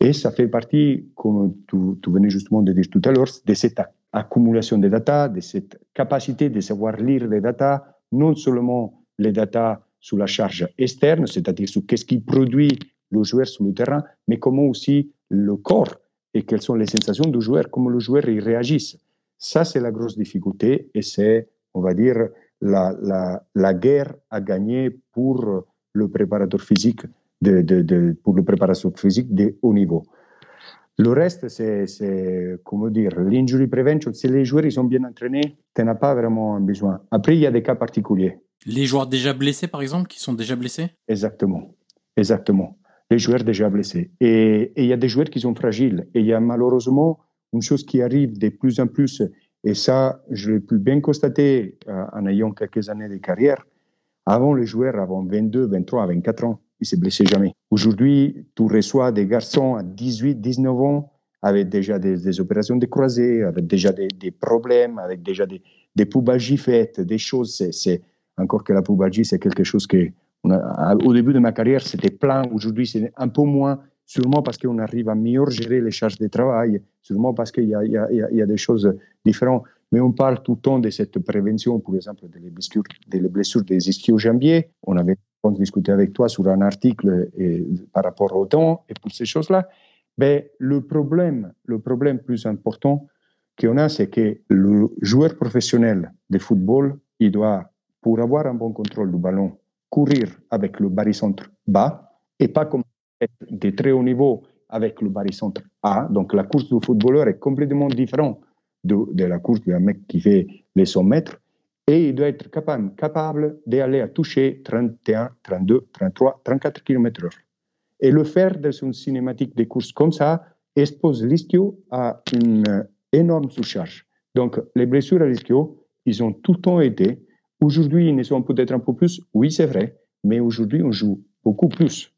Et ça fait partie, comme tu, venais justement de dire tout à l'heure, de cette accumulation de data, de cette capacité de savoir lire les data, non seulement les data sous la charge externe, c'est-à-dire sur qu'est-ce qui produit le joueur sur le terrain, mais comment aussi le corps et quelles sont les sensations du joueur, comment le joueur y réagisse. Ça, c'est la grosse difficulté et c'est, on va dire, la, la guerre à gagner pour le préparateur physique de, de, de, pour la préparation physique de haut niveau. Le reste, c'est, comment dire, l'injury prevention. Si les joueurs ils sont bien entraînés, tu n'as pas vraiment besoin. Après, il y a des cas particuliers. Les joueurs déjà blessés, par exemple, qui sont déjà blessés? Exactement. Exactement. Les joueurs déjà blessés. Et, et il y a des joueurs qui sont fragiles. Et il y a malheureusement une chose qui arrive de plus en plus, et ça, je l'ai pu bien constater euh, en ayant quelques années de carrière. Avant, les joueurs, avant 22, 23, 24 ans, il s'est blessé jamais. Aujourd'hui, tu reçois des garçons à 18, 19 ans avec déjà des, opérations de croisée, avec déjà des, problèmes, avec déjà des, des poubagies faites, des choses. C'est encore que la poubagie, c'est quelque chose que au début de ma carrière, c'était plein. Aujourd'hui, c'est un peu moins, sûrement parce qu'on arrive à mieux gérer les charges de travail, sûrement parce qu'il y, a des choses différentes. Mais on parle tout le temps de cette prévention, par exemple, des blessures des, blessures des. On avait discuté avec toi sur un article par rapport au temps et pour ces choses-là. Mais le problème, le problème plus important qu'on a, c'est que le joueur professionnel de football, il doit, pour avoir un bon contrôle du ballon, courir avec le barycentre bas et pas comme de très haut niveau avec le barycentre A. Donc la course du footballeur est complètement différente de, la course d'un mec qui fait les 100 mètres. Et il doit être capable, capable d'aller à toucher 31, 32, 33, 34 km/h. Et le faire dans une cinématique de course comme ça expose l'ischio à une énorme sous-charge. Donc, les blessures à l'ischio, ils ont tout le temps été Aujourd'hui, ils ne sont peut-être un peu plus, oui, c'est vrai, mais aujourd'hui, on joue beaucoup plus.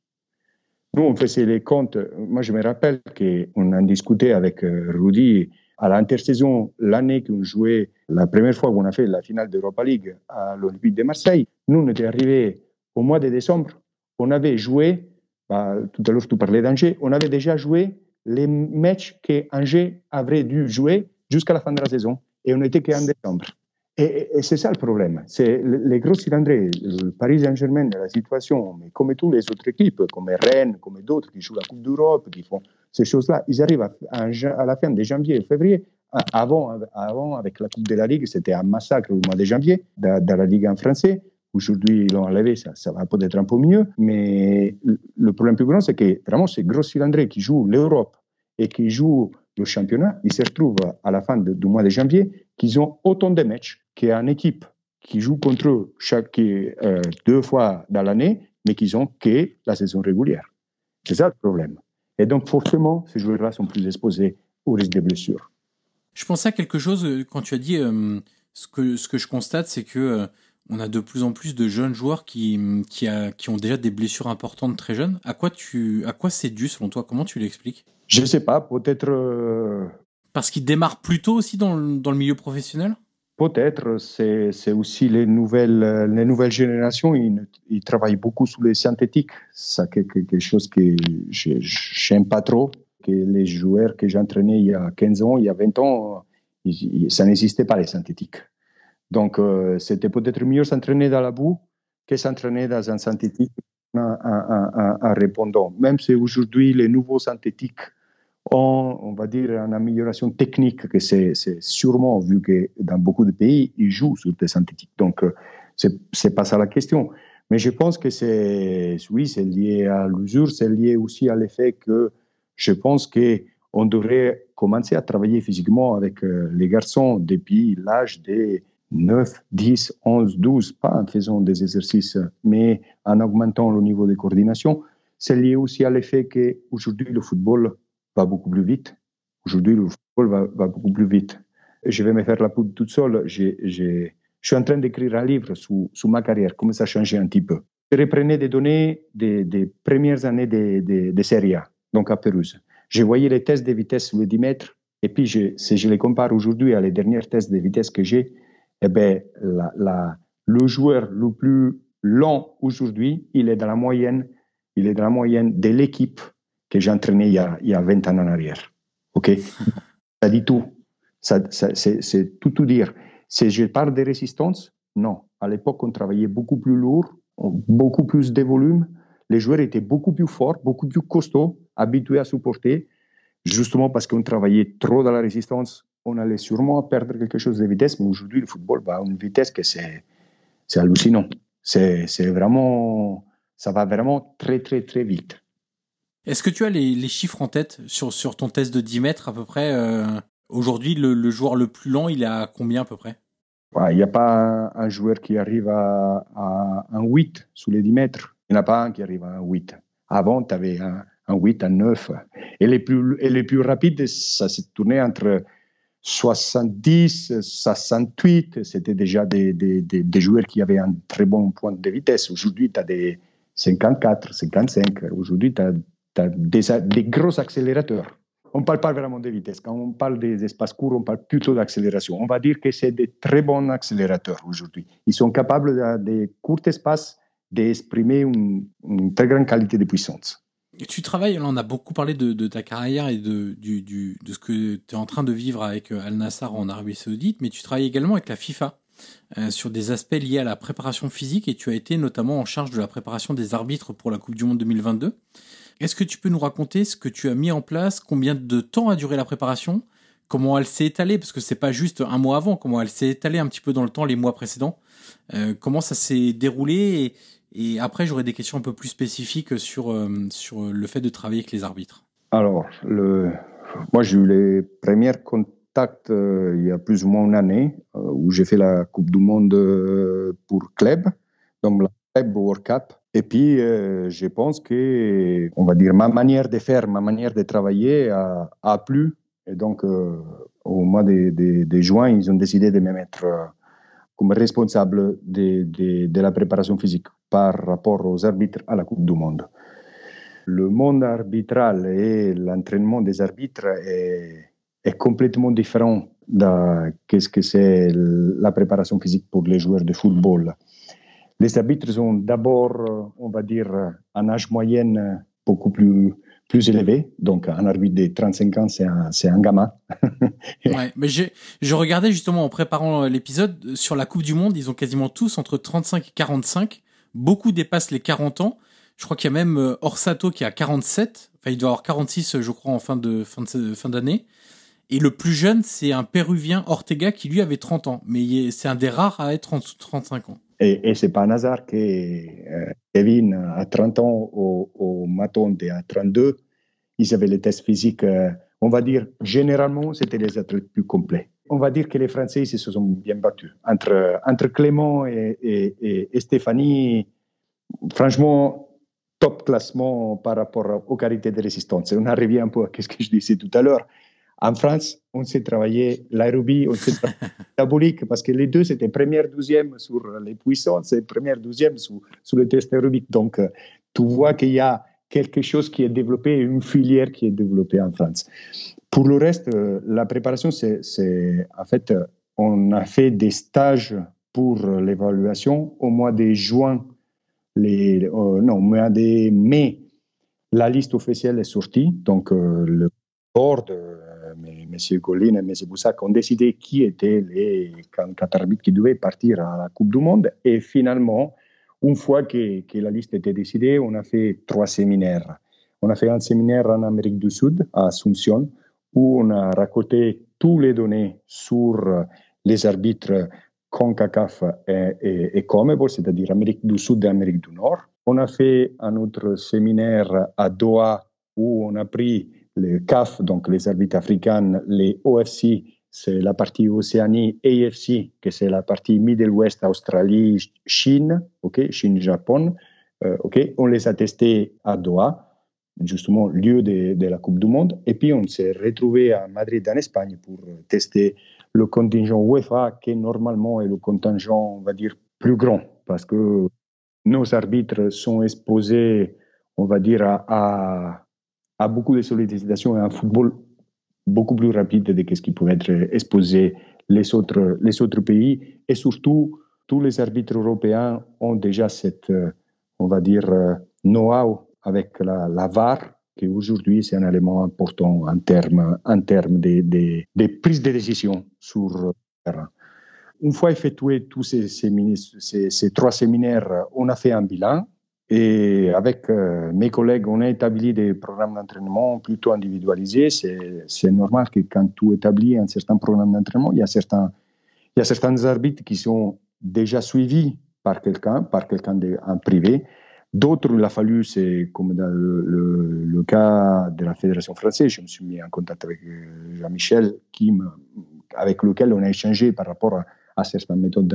Nous, on faisait les comptes. Moi, je me rappelle qu'on a discuté avec euh, Rudy à l'intersaison, l'année qu'on jouait, la première fois qu'on a fait la finale d'Europa League à l'Olympique de Marseille. Nous, on était arrivés au mois de décembre. On avait joué, bah, tout à l'heure, tu parlais d'Angers, on avait déjà joué les matchs qu'Angers avait dû jouer jusqu'à la fin de la saison. Et on n'était qu'en décembre. Et, c'est ça le problème. Les gros cylindrés, le Paris Saint-Germain, la situation, mais comme toutes les autres équipes, comme Rennes, comme d'autres qui jouent la Coupe d'Europe, qui font ces choses-là, ils arrivent à, la fin de janvier février. Avant, avant, avec la Coupe de la Ligue, c'était un massacre au mois de janvier dans, la Ligue en français. Aujourd'hui, ils l'ont enlevé, ça, ça va peut-être un peu mieux. Mais le problème plus grand, c'est que vraiment ces gros cylindrés qui jouent l'Europe et qui jouent le championnat, ils se retrouvent à la fin du mois de janvier qu'ils ont autant de matchs qu'une équipe qui joue contre eux chaque euh, deux fois dans l'année, mais qu'ils ont que la saison régulière. C'est ça le problème. Et donc forcément, ces joueurs-là sont plus exposés au risque de blessures. Je pensais à quelque chose euh, quand tu as dit euh, ce que ce que je constate, c'est que on a de plus en plus de jeunes joueurs qui qui, a, qui ont déjà des blessures importantes très jeunes. À quoi tu à quoi c'est dû selon toi? Comment tu l'expliques? Je ne sais pas. Peut-être parce qu'ils démarrent plus tôt aussi dans le, dans le milieu professionnel? Peut-être, c'est aussi les nouvelles, les nouvelles générations, ils, ils travaillent beaucoup sur les synthétiques. C'est quelque chose que je n'aime pas trop. Que les joueurs que j'entraînais il y a 15 ans, il y a 20 ans, ça n'existait pas les synthétiques. Donc, euh, c'était peut-être mieux s'entraîner dans la boue que s'entraîner dans un synthétique en répondant. Même si aujourd'hui, les nouveaux synthétiques on va dire, une amélioration technique que c'est sûrement, vu que dans beaucoup de pays, ils jouent sur des synthétiques. Donc, euh, c'est pas ça la question. Mais je pense que c'est, oui, c'est lié à l'usure, c'est lié aussi à l'effet que je pense qu'on devrait commencer à travailler physiquement avec euh, les garçons depuis l'âge de 9, 10, 11, 12, pas en faisant des exercices, mais en augmentant le niveau de coordination. C'est lié aussi à l'effet qu'aujourd'hui, le football va beaucoup plus vite. Aujourd'hui, le football va, beaucoup plus vite. Je vais me faire la poudre toute seule. je suis en train d'écrire un livre sur, ma carrière, comment ça a changé un petit peu. Je reprenais des données des, des premières années de, de, de Serie A, donc à Pérouse. Je voyais les tests de vitesse sur les 10 mètres, et puis si je les compare aujourd'hui à les derniers tests de vitesse que j'ai, eh la, le joueur le plus lent aujourd'hui, il est dans la moyenne, il est dans la moyenne de l'équipe que j'ai entraîné il y, a, il y a 20 ans en arrière. OK? Ça dit tout. Ça, c'est tout, tout dire. Si je parle de résistance, non. À l'époque, on travaillait beaucoup plus lourd, beaucoup plus de volume. Les joueurs étaient beaucoup plus forts, beaucoup plus costauds, habitués à supporter. Justement parce qu'on travaillait trop dans la résistance, on allait sûrement perdre quelque chose de vitesse. Mais aujourd'hui, le football va à une vitesse que c'est hallucinant. C'est vraiment, ça va vraiment très, très, très vite. Est-ce que tu as les, chiffres en tête sur, ton test de 10 mètres à peu près euh, Aujourd'hui, le, le, joueur le plus lent, il est à combien à peu près? Il n'y a pas un, joueur qui arrive à, un 8 sous les 10 mètres. Il n'y en a pas un qui arrive à un 8. Avant, tu avais un, un, 8, un 9. Et les plus, et rapides, ça s'est tourné entre 70, 68. C'était déjà des, des, joueurs qui avaient un très bon point de vitesse. Aujourd'hui, tu as des 54, 55. Aujourd'hui, tu as des, des, gros accélérateurs. on ne parle pas vraiment de vitesse. Quand on parle des espaces courts, on parle plutôt d'accélération. On va dire que c'est des très bons accélérateurs aujourd'hui. Ils sont capables, dans des courts espaces, d'exprimer une, très grande qualité de puissance. Tu travailles, on a beaucoup parlé de, ta carrière et de, ce que tu es en train de vivre avec euh, Al Nassr en Arabie Saoudite, mais tu travailles également avec la FIFA euh, sur des aspects liés à la préparation physique et tu as été notamment en charge de la préparation des arbitres pour la Coupe du Monde 2022. Est-ce que tu peux nous raconter ce que tu as mis en place, combien de temps a duré la préparation, comment elle s'est étalée, parce que c'est pas juste un mois avant, comment elle s'est étalée un petit peu dans le temps les mois précédents, euh, comment ça s'est déroulé et, après j'aurais des questions un peu plus spécifiques sur, euh, sur le fait de travailler avec les arbitres. Alors, moi j'ai eu les premiers contacts euh, il y a plus ou moins une année où j'ai fait la Coupe du Monde pour club, donc la Club World Cup. Et puis, euh, je pense que, on va dire, ma manière de faire, ma manière de travailler a, a plu. Et donc, euh, au mois de, juin, ils ont décidé de me mettre euh, comme responsable de, de, la préparation physique par rapport aux arbitres à la Coupe du Monde. Le monde arbitral et l'entraînement des arbitres est, est complètement différent de ce que c'est la préparation physique pour les joueurs de football. Les arbitres ont d'abord, on va dire, un âge moyen beaucoup plus, élevé. Donc, un arbitre de 35 ans, c'est un, un, gamin. ouais, mais je regardais justement en préparant l'épisode, sur la Coupe du Monde, ils ont quasiment tous entre 35 et 45. Beaucoup dépassent les 40 ans. Je crois qu'il y a même euh, Orsato qui a 47. Enfin, il doit avoir 46, je crois, en fin de fin fin d'année. Et le plus jeune, c'est un Péruvien, Ortega, qui lui avait 30 ans. Mais c'est un des rares à être en dessous de 35 ans. Et, et c'est pas un hasard que euh, Kevin, à 30 ans, au, au Matonde à 32, ils avaient les tests physiques, euh, on va dire, généralement, c'était les athlètes plus complets. On va dire que les Français ils se sont bien battus. Entre, entre Clément et, et, et Stéphanie, franchement, top classement par rapport aux qualités de résistance. On en revient un peu à ce que je disais tout à l'heure. En France, on s'est travaillé l'aérobie, on s'est travaillé métabolique, parce que les deux, c'était première, douzième sur les puissances et première, douzième sur, sur le test aérobique. Donc, euh, tu vois qu'il y a quelque chose qui est développé, une filière qui est développée en France. Pour le reste, euh, la préparation, c'est en fait, euh, on a fait des stages pour l'évaluation au mois de juin, les, non, au mois de mai, la liste officielle est sortie, donc le board M. Collin et M. Boussac ont décidé qui étaient les quatre arbitres qui devaient partir à la Coupe du Monde. Et finalement, une fois que, que, la liste était décidée, on a fait trois séminaires. On a fait un séminaire en Amérique du Sud, à Asunción, où on a raconté toutes les données sur les arbitres CONCACAF et, et, et Comebol, c'est-à-dire Amérique du Sud et Amérique du Nord. On a fait un autre séminaire à Doha où on a pris les CAF, donc les arbitres africains, les OFC, c'est la partie Océanie, AFC, que c'est la partie Middle West, Australie, Chine, ok, Chine-Japon, euh, ok, on les a testés à Doha, justement lieu de, de, la Coupe du Monde, et puis on s'est retrouvé à Madrid, en Espagne, pour tester le contingent UEFA, qui normalement est le contingent, on va dire, plus grand, parce que nos arbitres sont exposés, on va dire, à, à a beaucoup de sollicitation et un football beaucoup plus rapide de ce qui pouvait être exposé les autres, les autres pays. Et surtout, tous les arbitres européens ont déjà cette, euh, on va dire, euh, know-how avec la, VAR, qui aujourd'hui c'est un élément important en termes en termes de, de, de, prise de décision sur le terrain. Une fois effectué tous ces, ces, ces, ces trois séminaires, on a fait un bilan et avec euh, mes collègues, on a établi des programmes d'entraînement plutôt individualisés. C'est normal que quand tu établis un certain programme d'entraînement, il, y a certains, il y a certains arbitres qui sont déjà suivis par quelqu'un, par quelqu'un en privé. D'autres, il a fallu, c'est comme dans le, cas de la Fédération française, je me suis mis en contact avec euh, Jean-Michel, avec lequel on a échangé par rapport à, à certaines méthodes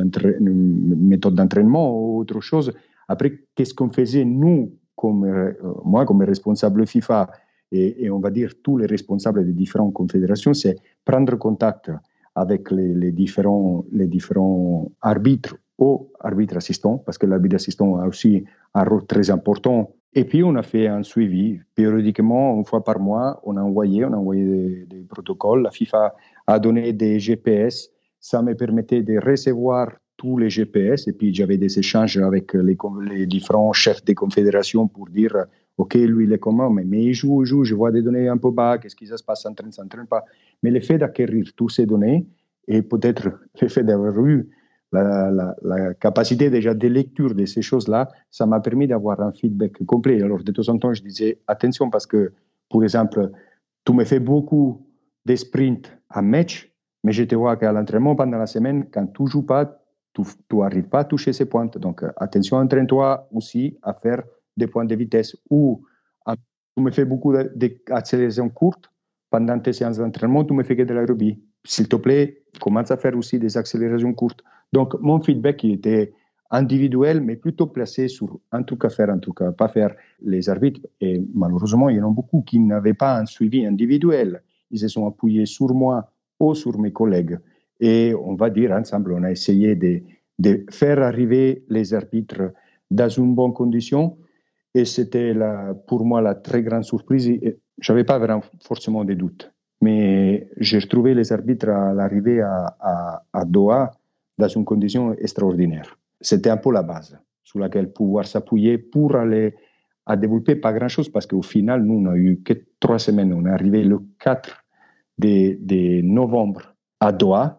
d'entraînement ou autre chose. Après, qu'est-ce qu'on faisait, nous, comme, euh, moi, comme responsable FIFA, et, on va dire tous les responsables des différentes confédérations, c'est prendre contact avec les, les, différents, les différents arbitres ou arbitres assistants, parce que l'arbitre assistant a aussi un rôle très important Et puis, on a fait un suivi. Périodiquement, une fois par mois, on a envoyé, on a envoyé des, protocoles. La FIFA a donné des GPS. Ça me permettait de recevoir tous les GPS. Et puis, j'avais des échanges avec les, différents chefs des confédérations pour dire OK, lui, il est comment mais, mais il joue, il joue. Je vois des données un peu bas. Qu'est-ce qui se passe en train, s'entraîne pas. Mais le fait d'acquérir toutes ces données et peut-être le fait d'avoir eu la, capacité déjà de lecture de ces choses-là, ça m'a permis d'avoir un feedback complet. Alors, de temps en temps, je disais attention parce que, par exemple, tu me fais beaucoup de sprints à match, mais je te vois qu'à l'entraînement pendant la semaine, quand tu joues pas, tu n'arrives pas à toucher ces points. Donc, attention, entraîne-toi aussi à faire des points de vitesse ou tu me fais beaucoup d'accélération courte pendant tes séances d'entraînement, tu me fais que de l'aérobie. S'il te plaît, commence à faire aussi des accélérations courtes. Donc, mon feedback, était individuel, mais plutôt placé sur un truc à faire, un truc à pas faire. Les arbitres, et malheureusement, il y en a beaucoup qui n'avaient pas un suivi individuel. Ils se sont appuyés sur moi ou sur mes collègues. Et on va dire ensemble, on a essayé de, de faire arriver les arbitres dans une bonne condition. Et c'était pour moi la très grande surprise. Je n'avais pas vraiment forcément des doutes. Mais j'ai retrouvé les arbitres à l'arrivée à, à, à Doha dans une condition extraordinaire. C'était un peu la base sur laquelle pouvoir s'appuyer pour aller à développer pas grand-chose parce qu'au final, nous, on n'a eu que trois semaines. On est arrivé le 4 de, de novembre à Doha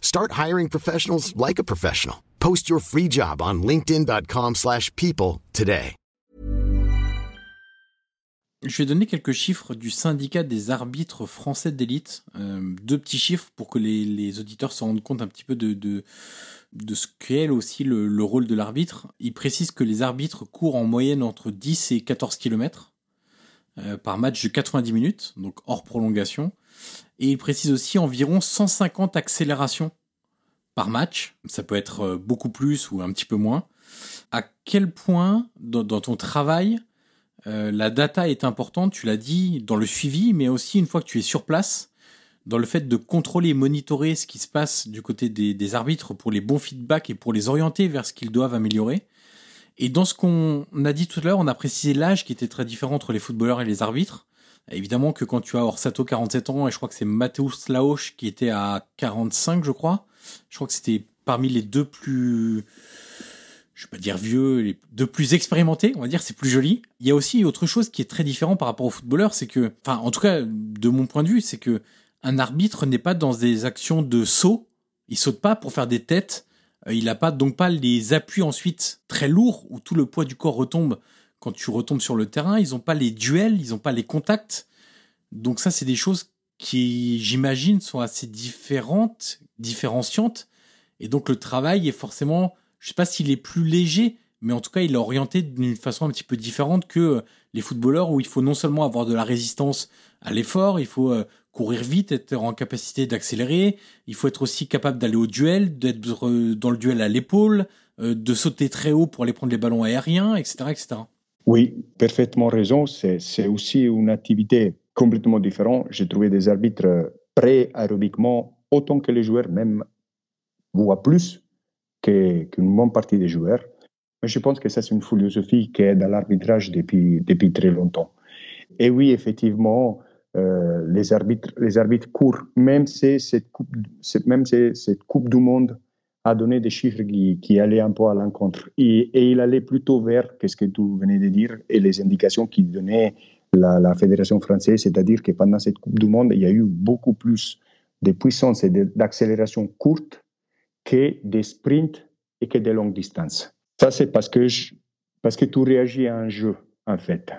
Start hiring professionals like a professional. Post your free job on linkedin.com/people today. Je vais donner quelques chiffres du syndicat des arbitres français d'élite. Euh, deux petits chiffres pour que les, auditeurs se rendent compte un petit peu de, ce qu'est aussi le, le, rôle de l'arbitre. Il précise que les arbitres courent en moyenne entre 10 et 14 km euh, par match de 90 minutes, donc hors prolongation. Et il précise aussi environ 150 accélérations par match. Ça peut être euh, beaucoup plus ou un petit peu moins. À quel point, dans, ton travail, euh, la data est importante, tu l'as dit, dans le suivi, mais aussi une fois que tu es sur place, dans le fait de contrôler et monitorer ce qui se passe du côté des, arbitres pour les bons feedbacks et pour les orienter vers ce qu'ils doivent améliorer. Et dans ce qu'on a dit tout à l'heure, on a précisé l'âge qui était très différent entre les footballeurs et les arbitres. Évidemment que quand tu as Orsato 47 ans et je crois que c'est Mateusz Laoch qui était à 45 je crois. Je crois que c'était parmi les deux plus je vais pas dire vieux, de plus expérimentés, on va dire, c'est plus joli. Il y a aussi autre chose qui est très différent par rapport aux footballeurs, c'est que, enfin, en tout cas, de mon point de vue, c'est que un arbitre n'est pas dans des actions de saut. Il saute pas pour faire des têtes. Euh, il n'a pas donc pas les appuis ensuite très lourds où tout le poids du corps retombe quand tu retombes sur le terrain. Ils n'ont pas les duels, ils n'ont pas les contacts. Donc ça, c'est des choses qui, j'imagine, sont assez différentes, différenciantes. Et donc le travail est forcément je sais pas s'il est plus léger, mais en tout cas, il est orienté d'une façon un petit peu différente que euh, les footballeurs où il faut non seulement avoir de la résistance à l'effort, il faut euh, courir vite, être en capacité d'accélérer, il faut être aussi capable d'aller au duel, d'être euh, dans le duel à l'épaule, de sauter très haut pour aller prendre les ballons aériens, etc., etc. Oui, parfaitement raison. C'est aussi une activité complètement différente. J'ai trouvé des arbitres prêts aérobiquement autant que les joueurs, même voire plus qu'une bonne partie des joueurs. Mais je pense que ça, c'est une philosophie qui est dans l'arbitrage depuis, depuis très longtemps. Et oui, effectivement, euh, les, arbitres, les arbitres courent, même cette coupe, même si cette coupe du Monde a donné des chiffres qui, qui allaient un peu à l'encontre. Et, il allait plutôt vers, qu'est-ce que tu venais de dire, et les indications qu'il donnait la, la Fédération française, c'est-à-dire que pendant cette Coupe du Monde, il y a eu beaucoup plus de puissance et d'accélération courte que des sprints et que des longues distances. Ça, c'est parce que, parce que tu réagis à un jeu, en fait.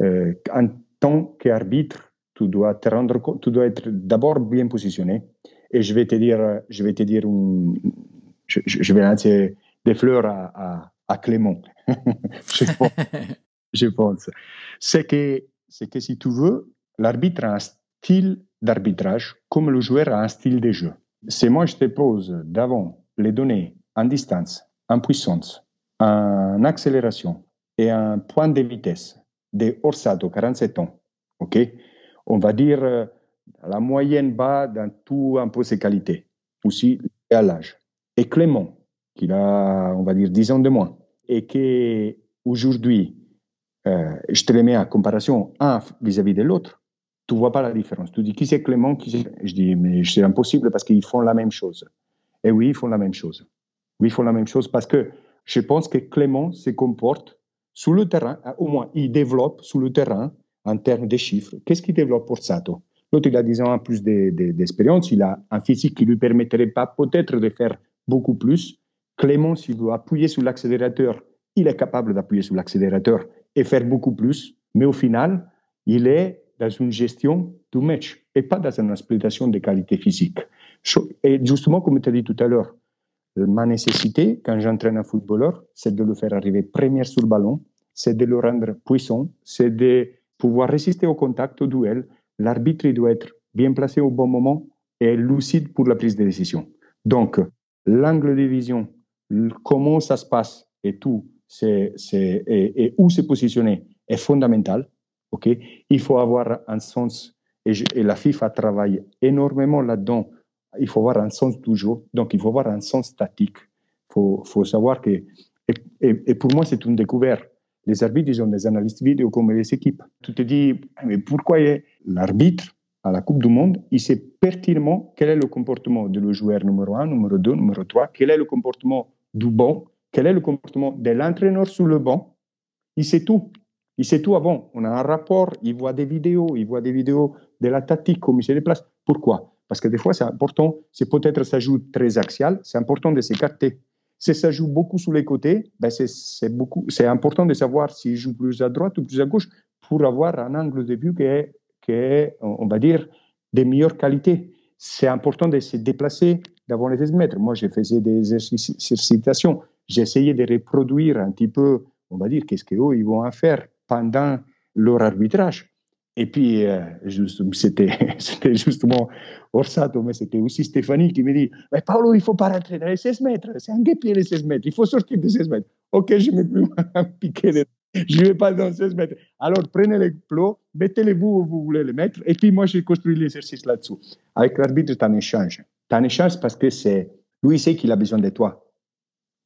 Euh, en tant qu'arbitre, tu dois te rendre tu dois être d'abord bien positionné. Et je vais te dire, je vais te dire, je, vais lancer des fleurs à, à, Clément. je pense. C'est que, c'est que si tu veux, l'arbitre a un style d'arbitrage comme le joueur a un style de jeu. Si moi je te pose d'avant les données en distance, en puissance, en accélération et un point de vitesse de Orsato, 47 ans, ok, on va dire euh, la moyenne bas dans tout un peu ses qualités, aussi à l'âge. Et Clément, qui a, on va dire, 10 ans de moins, et qui aujourd'hui, euh, je te les mets en comparaison un vis-à-vis de l'autre, tu vois pas la différence. Tu dis qui c'est Clément. Je dis mais c'est impossible parce qu'ils font la même chose. Et oui, ils font la même chose. Oui, ils font la même chose parce que je pense que Clément se comporte sous le terrain, au moins il développe sous le terrain en termes de chiffres. Qu'est-ce qu'il développe pour Sato? L'autre, il a 10 ans plus d'expérience, il a un physique qui lui permettrait pas peut-être de faire beaucoup plus. Clément, s'il veut appuyer sur l'accélérateur, il est capable d'appuyer sur l'accélérateur et faire beaucoup plus. Mais au final, il est dans une gestion du match et pas dans une exploitation des qualités physiques. Et justement, comme tu as dit tout à l'heure, ma nécessité, quand j'entraîne un footballeur, c'est de le faire arriver premier sur le ballon, c'est de le rendre puissant, c'est de pouvoir résister au contact, au duel, l'arbitre doit être bien placé au bon moment et lucide pour la prise de décision. Donc, l'angle de vision, comment ça se passe et tout, c'est, où se positionner est fondamental. ok? Il faut avoir un sens, et, la FIFA travaille énormément là-dedans. Il faut avoir un sens toujours, donc il faut avoir un sens statique. Il faut, faut savoir que, et, et pour moi, c'est une découverte les arbitres, ils ont des analystes vidéo comme les équipes. Tu te dis, mais pourquoi l'arbitre à la Coupe du Monde, il sait pertinemment quel est le comportement de joueur numéro 1, numéro 2, numéro 3, quel est le comportement du banc, quel est le comportement de l'entraîneur sur le banc. Il sait tout. Il sait tout avant. On a un rapport, il voit des vidéos, il voit des vidéos de la tactique, comme il se déplace. Pourquoi? Parce que des fois, c'est important, c'est peut-être ça joue très axial, c'est important de s'écarter. Si ça joue beaucoup sur les côtés, ben c'est important de savoir s'il joue plus à droite ou plus à gauche pour avoir un angle de vue qui est, qui est on va dire, de meilleure qualité. C'est important de se déplacer devant les 16 mètres. Moi, je faisais des exercitations. J'essayais de reproduire un petit peu, on va dire, qu'est-ce qu'eux, ils vont faire pendant leur arbitrage. Et puis, euh, c'était, justement Orsato, mais c'était aussi Stéphanie qui me dit Mais Paolo, il ne faut pas rentrer dans les 16 mètres, c'est un guépier les 16 mètres, il faut sortir des 16 mètres. Ok, je ne mets plus un piqué, de... je ne vais pas dans 16 mètres. Alors, prenez les plots, mettez-les vous où vous voulez les mettre, et puis moi, j'ai construit l'exercice là-dessous. Avec l'arbitre, tu en échanges. Tu en échanges parce que c'est. Lui, il sait qu'il a besoin de toi.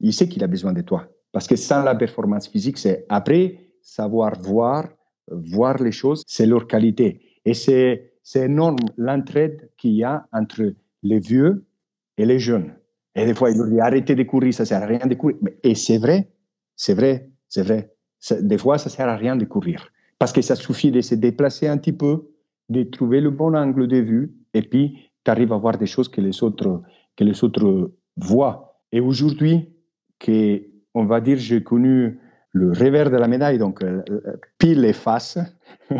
Il sait qu'il a besoin de toi. Parce que sans la performance physique, c'est après savoir voir voir les choses, c'est leur qualité. Et c'est, énorme l'entraide qu'il y a entre les vieux et les jeunes. Et des fois, ils disent arrêtez de courir, ça sert à rien de courir. Et c'est vrai, c'est vrai, c'est vrai. Des fois, ça sert à rien de courir. Parce que ça suffit de se déplacer un petit peu, de trouver le bon angle de vue, et puis tu arrives à voir des choses que les autres, que les autres voient. Et aujourd'hui, que, on va dire, j'ai connu le revers de la médaille, donc euh, euh, pile et face.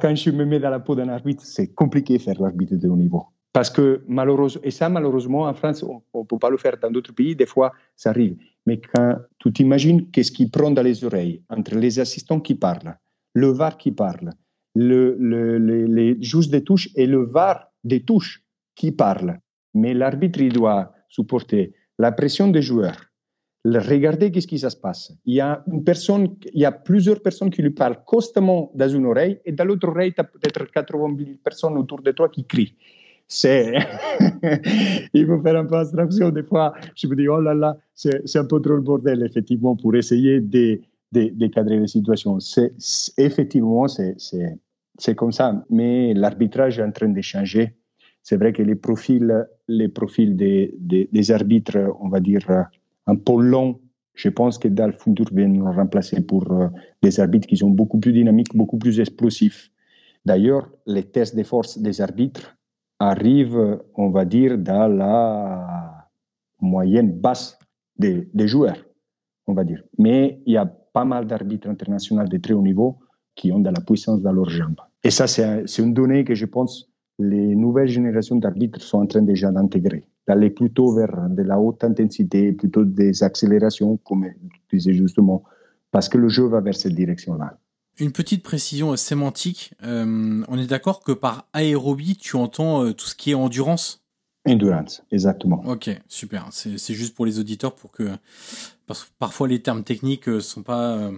quand je me mets dans la peau d'un arbitre, c'est compliqué de faire l'arbitre de haut niveau. Parce que malheureusement, et ça malheureusement en France, on ne peut pas le faire dans d'autres pays, des fois ça arrive. Mais quand tu t'imagines qu'est-ce qui prend dans les oreilles entre les assistants qui parlent, le VAR qui parle, le, les juges des touches et le VAR des touches qui parlent. Mais l'arbitre, il doit supporter la pression des joueurs, regardez qu'est-ce qui se passe. Il y a une personne, il y a plusieurs personnes qui lui parlent constamment dans une oreille et dans l'autre oreille, tu as peut-être 80 000 personnes autour de toi qui crient. C'est, il faut faire un peu abstraction. Des fois, je me dis, oh là là, c'est un peu trop le bordel, effectivement, pour essayer de, de, de cadrer les situations. C'est, effectivement, c'est comme ça. Mais l'arbitrage est en train de changer. C'est vrai que les profils, les profils des, des, arbitres, on va dire, un peu long. Je pense que dans le futur, nous remplacer pour euh, des arbitres qui sont beaucoup plus dynamiques, beaucoup plus explosifs. D'ailleurs, les tests de force des arbitres arrivent, on va dire, dans la moyenne basse des, des joueurs, on va dire. Mais il y a pas mal d'arbitres internationaux de très haut niveau qui ont de la puissance dans leurs jambes. Et ça, c'est une donnée que je pense les nouvelles générations d'arbitres sont en train déjà d'intégrer d'aller plutôt vers de la haute intensité, plutôt des accélérations, comme tu disais justement, parce que le jeu va vers cette direction-là. Une petite précision sémantique. Euh, on est d'accord que par aérobie, tu entends euh, tout ce qui est endurance? Endurance, exactement. Ok, super. C'est juste pour les auditeurs pour que parce que parfois les termes techniques euh, sont pas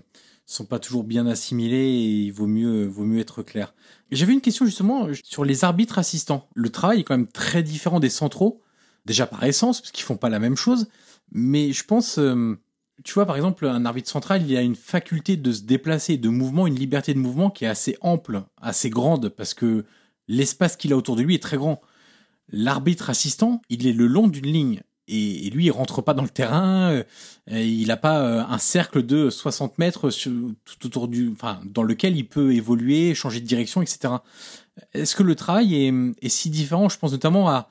sont pas toujours bien assimilés et il vaut mieux vaut mieux être clair. J'avais une question justement sur les arbitres assistants. Le travail est quand même très différent des centraux, déjà par essence parce qu'ils font pas la même chose, mais je pense tu vois, par exemple, un arbitre central, il a une faculté de se déplacer, de mouvement, une liberté de mouvement qui est assez ample, assez grande, parce que l'espace qu'il a autour de lui est très grand. L'arbitre assistant, il est le long d'une ligne. Et, lui, il rentre pas dans le terrain, euh, il n'a pas euh, un cercle de 60 mètres tout autour du, enfin, dans lequel il peut évoluer, changer de direction, etc. Est-ce que le travail est, est si différent? Je pense notamment à,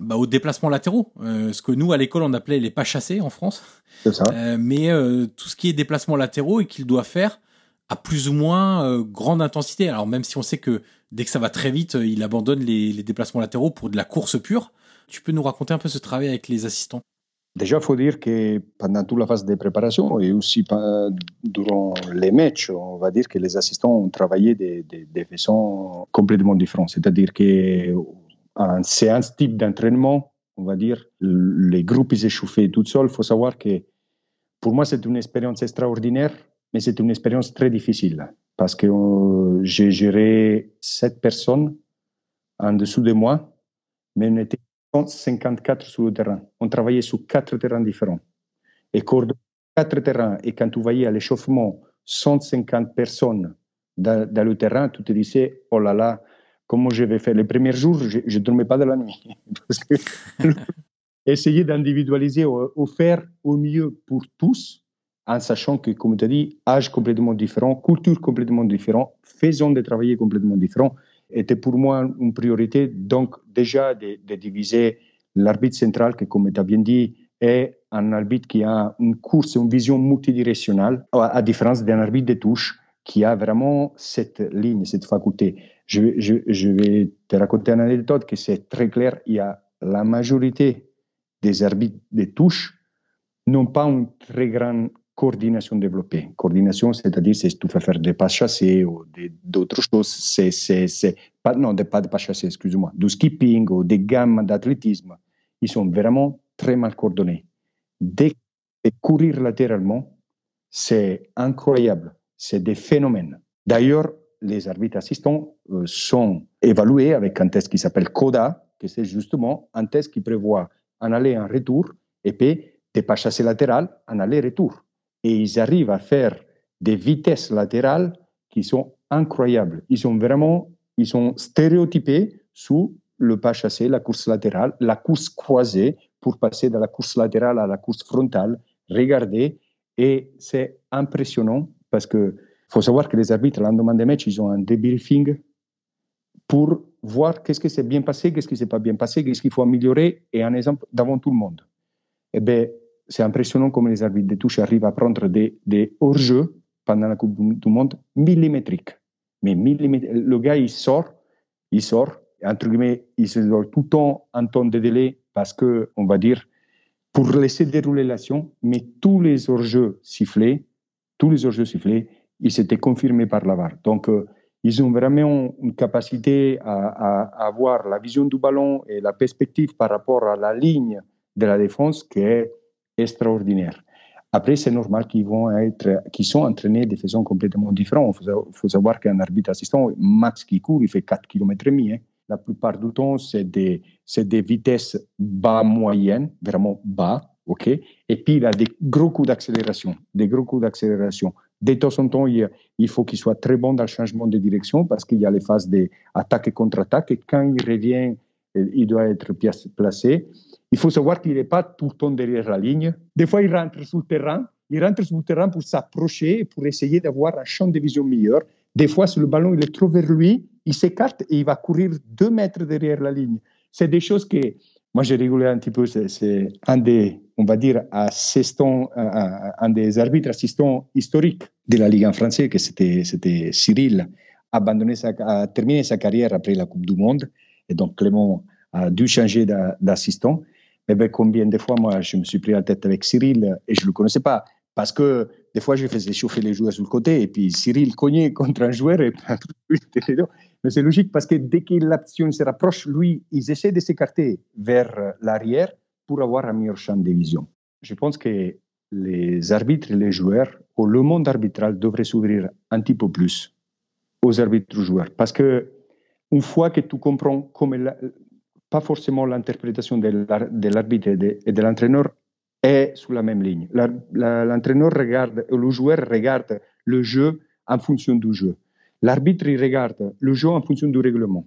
bah, aux déplacements latéraux, euh, ce que nous à l'école on appelait les pas chassés en France. Ça. Euh, mais euh, tout ce qui est déplacements latéraux et qu'il doit faire à plus ou moins grande intensité. Alors même si on sait que dès que ça va très vite, il abandonne les, les, déplacements latéraux pour de la course pure. Tu peux nous raconter un peu ce travail avec les assistants? Déjà, il faut dire que pendant toute la phase de préparation et aussi durant les matchs, on va dire que les assistants ont travaillé de, de, de façon complètement différente. C'est-à-dire que en séance type d'entraînement, on va dire, les groupes ils tout seuls. Il faut savoir que pour moi, c'est une expérience extraordinaire, mais c'est une expérience très difficile parce que euh, j'ai géré sept personnes en dessous de moi, mais on était 54 sur le terrain. On travaillait sur quatre terrains différents. Et quatre terrains, et quand tu voyais à l'échauffement 150 personnes dans, dans, le terrain, tu te disais, oh là là, comment je vais faire. Les premiers jours, je ne dormais pas de la nuit. Parce essayer d'individualiser ou, faire au mieux pour tous, en sachant que, comme tu as dit, âge complètement différent, culture complètement différente, faisons de travailler complètement différent, était pour moi une priorité. Donc, déjà, de, diviser l'arbitre central, qui, comme tu as bien dit, est un arbitre qui a une course, une vision multidirectionnelle, à, à différence d'un arbitre de touche qui a vraiment cette ligne, cette faculté. Je, vais te raconter une anecdote que c'est très clair. Il y a la majorité des arbitres de touche n'ont pas une très grande coordination développée. Coordination, c'est-à-dire si tu faire des pas chassés ou d'autres choses, c'est, pas, non, pas de pas chassés, excuse-moi, du skipping ou des gammes d'athlétisme. Ils sont vraiment très mal coordonnés. Dès que courir latéralement, c'est incroyable. C'est des phénomènes. D'ailleurs, les arbitres assistants euh, sont évalués avec un test qui s'appelle CODA, que c'est justement un test qui prévoit un aller un retour, et puis des pas chassés latérales, un aller-retour. Et ils arrivent à faire des vitesses latérales qui sont incroyables. Ils sont vraiment ils sont stéréotypés sous le pas chassé, la course latérale, la course croisée pour passer de la course latérale à la course frontale. Regardez, et c'est impressionnant parce que faut savoir que les arbitres, le lendemain des matchs, ils ont un débriefing pour voir qu'est-ce qui s'est bien passé, qu'est-ce qui s'est pas bien passé, qu'est-ce qu'il faut améliorer, et un exemple devant tout le monde. Eh bien, c'est impressionnant comment les arbitres de touche arrivent à prendre des, hors-jeux pendant la Coupe du Monde millimétriques. Mais le gars, il sort, il sort, entre guillemets, il se donne tout le temps un temps de délai parce que, on va dire, pour laisser dérouler l'action, mais tous les hors-jeux sifflés, tous les hors-jeux sifflés, ils s'étaient confirmés par la VAR. Donc, euh, ils ont vraiment une capacité à, avoir la vision du ballon et la perspective par rapport à la ligne de la défense qui est extraordinaire. Après, c'est normal qu'ils vont être, qu'ils sont entraînés de façon complètement différente. Il faut, savoir qu'un arbitre assistant, max qui court, il fait 4 km et demi. Hein. La plupart du temps, c'est des, c'est des vitesses bas moyennes, vraiment bas, ok? Et puis il a des gros coups d'accélération, des gros coups d'accélération de temps en temps, il, faut qu'il soit très bon dans le changement de direction parce qu'il y a les phases d'attaque et contre-attaque. Et quand il revient, il doit être placé. Il faut savoir qu'il n'est pas tout le temps derrière la ligne. Des fois, il rentre sur le terrain. Il rentre sur le terrain pour s'approcher, pour essayer d'avoir un champ de vision meilleur. Des fois, si le ballon il est trop vers lui, il s'écarte et il va courir deux mètres derrière la ligne. C'est des choses que moi, j'ai rigolé un petit peu. C'est un des, on va dire, assistants, un des arbitres assistants historiques de la Ligue en français, que c'était, Cyril, abandonné sa, a terminé sa carrière après la Coupe du Monde. Et donc, Clément a dû changer d'assistant. Mais ben, combien de fois, moi, je me suis pris la tête avec Cyril et je ne le connaissais pas. Parce que des fois, je faisais chauffer les joueurs sur le côté et puis Cyril cognait contre un joueur Mais c'est logique parce que dès que l'action se rapproche, lui, ils essaient de s'écarter vers l'arrière pour avoir un meilleur champ de vision. Je pense que les arbitres et les joueurs, ou le monde arbitral devrait s'ouvrir un petit peu plus aux arbitres joueurs. Parce que une fois que tu comprends comme pas forcément l'interprétation de l'arbitre et de l'entraîneur est sur la même ligne. L'entraîneur regarde, le joueur regarde le jeu en fonction du jeu. L'arbitre regarde le jeu en fonction du règlement.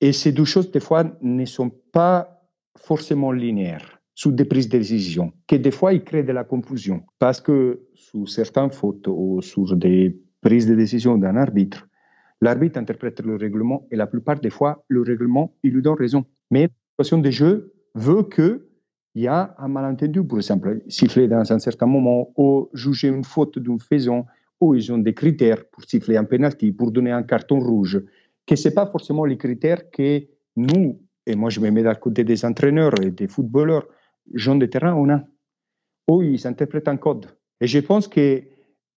Et ces deux choses, des fois, ne sont pas forcément linéaires sous des prises de décision, que des fois, ils créent de la confusion. Parce que sous certaines fautes ou sur des prises de décision d'un arbitre, l'arbitre interprète le règlement et la plupart des fois, le règlement, il lui donne raison. Mais la situation des jeux veut que il y a un malentendu, par exemple, siffler dans un certain moment ou juger une faute d'une faison, ou ils ont des critères pour siffler un penalty, pour donner un carton rouge, que ce n'est pas forcément les critères que nous, et moi je me mets d'un côté des entraîneurs et des footballeurs, gens de terrain, on a. Ou ils interprètent un code. Et je pense que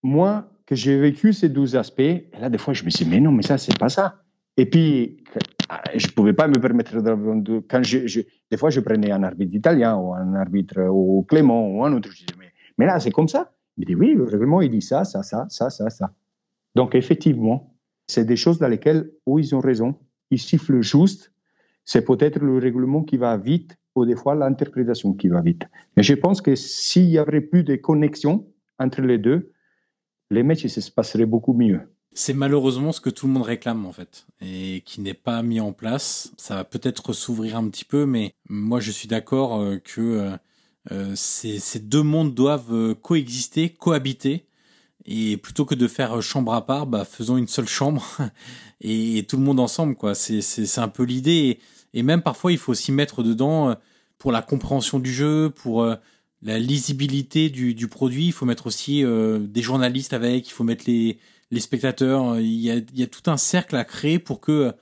moi, que j'ai vécu ces deux aspects, et là, des fois, je me suis dit, mais non, mais ça, c'est pas ça. Et puis, ah, je ne pouvais pas me permettre de. Quand je, des fois, je prenais un arbitre italien ou un arbitre ou Clément ou un autre. Je disais, mais, mais là, c'est comme ça. Il dit, oui, le il dit ça, ça, ça, ça, ça, ça. Donc, effectivement, c'est des choses dans lesquelles, où ils ont raison, ils sifflent juste. C'est peut-être le règlement qui va vite ou des fois l'interprétation qui va vite. Mais je pense que s'il y avait plus de connexion entre les deux, les matchs se passeraient beaucoup mieux. C'est malheureusement ce que tout le monde réclame en fait et qui n'est pas mis en place. Ça va peut-être s'ouvrir un petit peu, mais moi je suis d'accord euh, que euh, euh, ces, deux mondes doivent coexister, cohabiter. Et plutôt que de faire chambre à part, bah, faisons une seule chambre et, tout le monde ensemble. quoi. C'est un peu l'idée. Et, même parfois, il faut s'y mettre dedans pour la compréhension du jeu, pour la lisibilité du, du, produit. Il faut mettre aussi des journalistes avec. Il faut mettre les, spectateurs. Il y, a, tout un cercle à créer pour que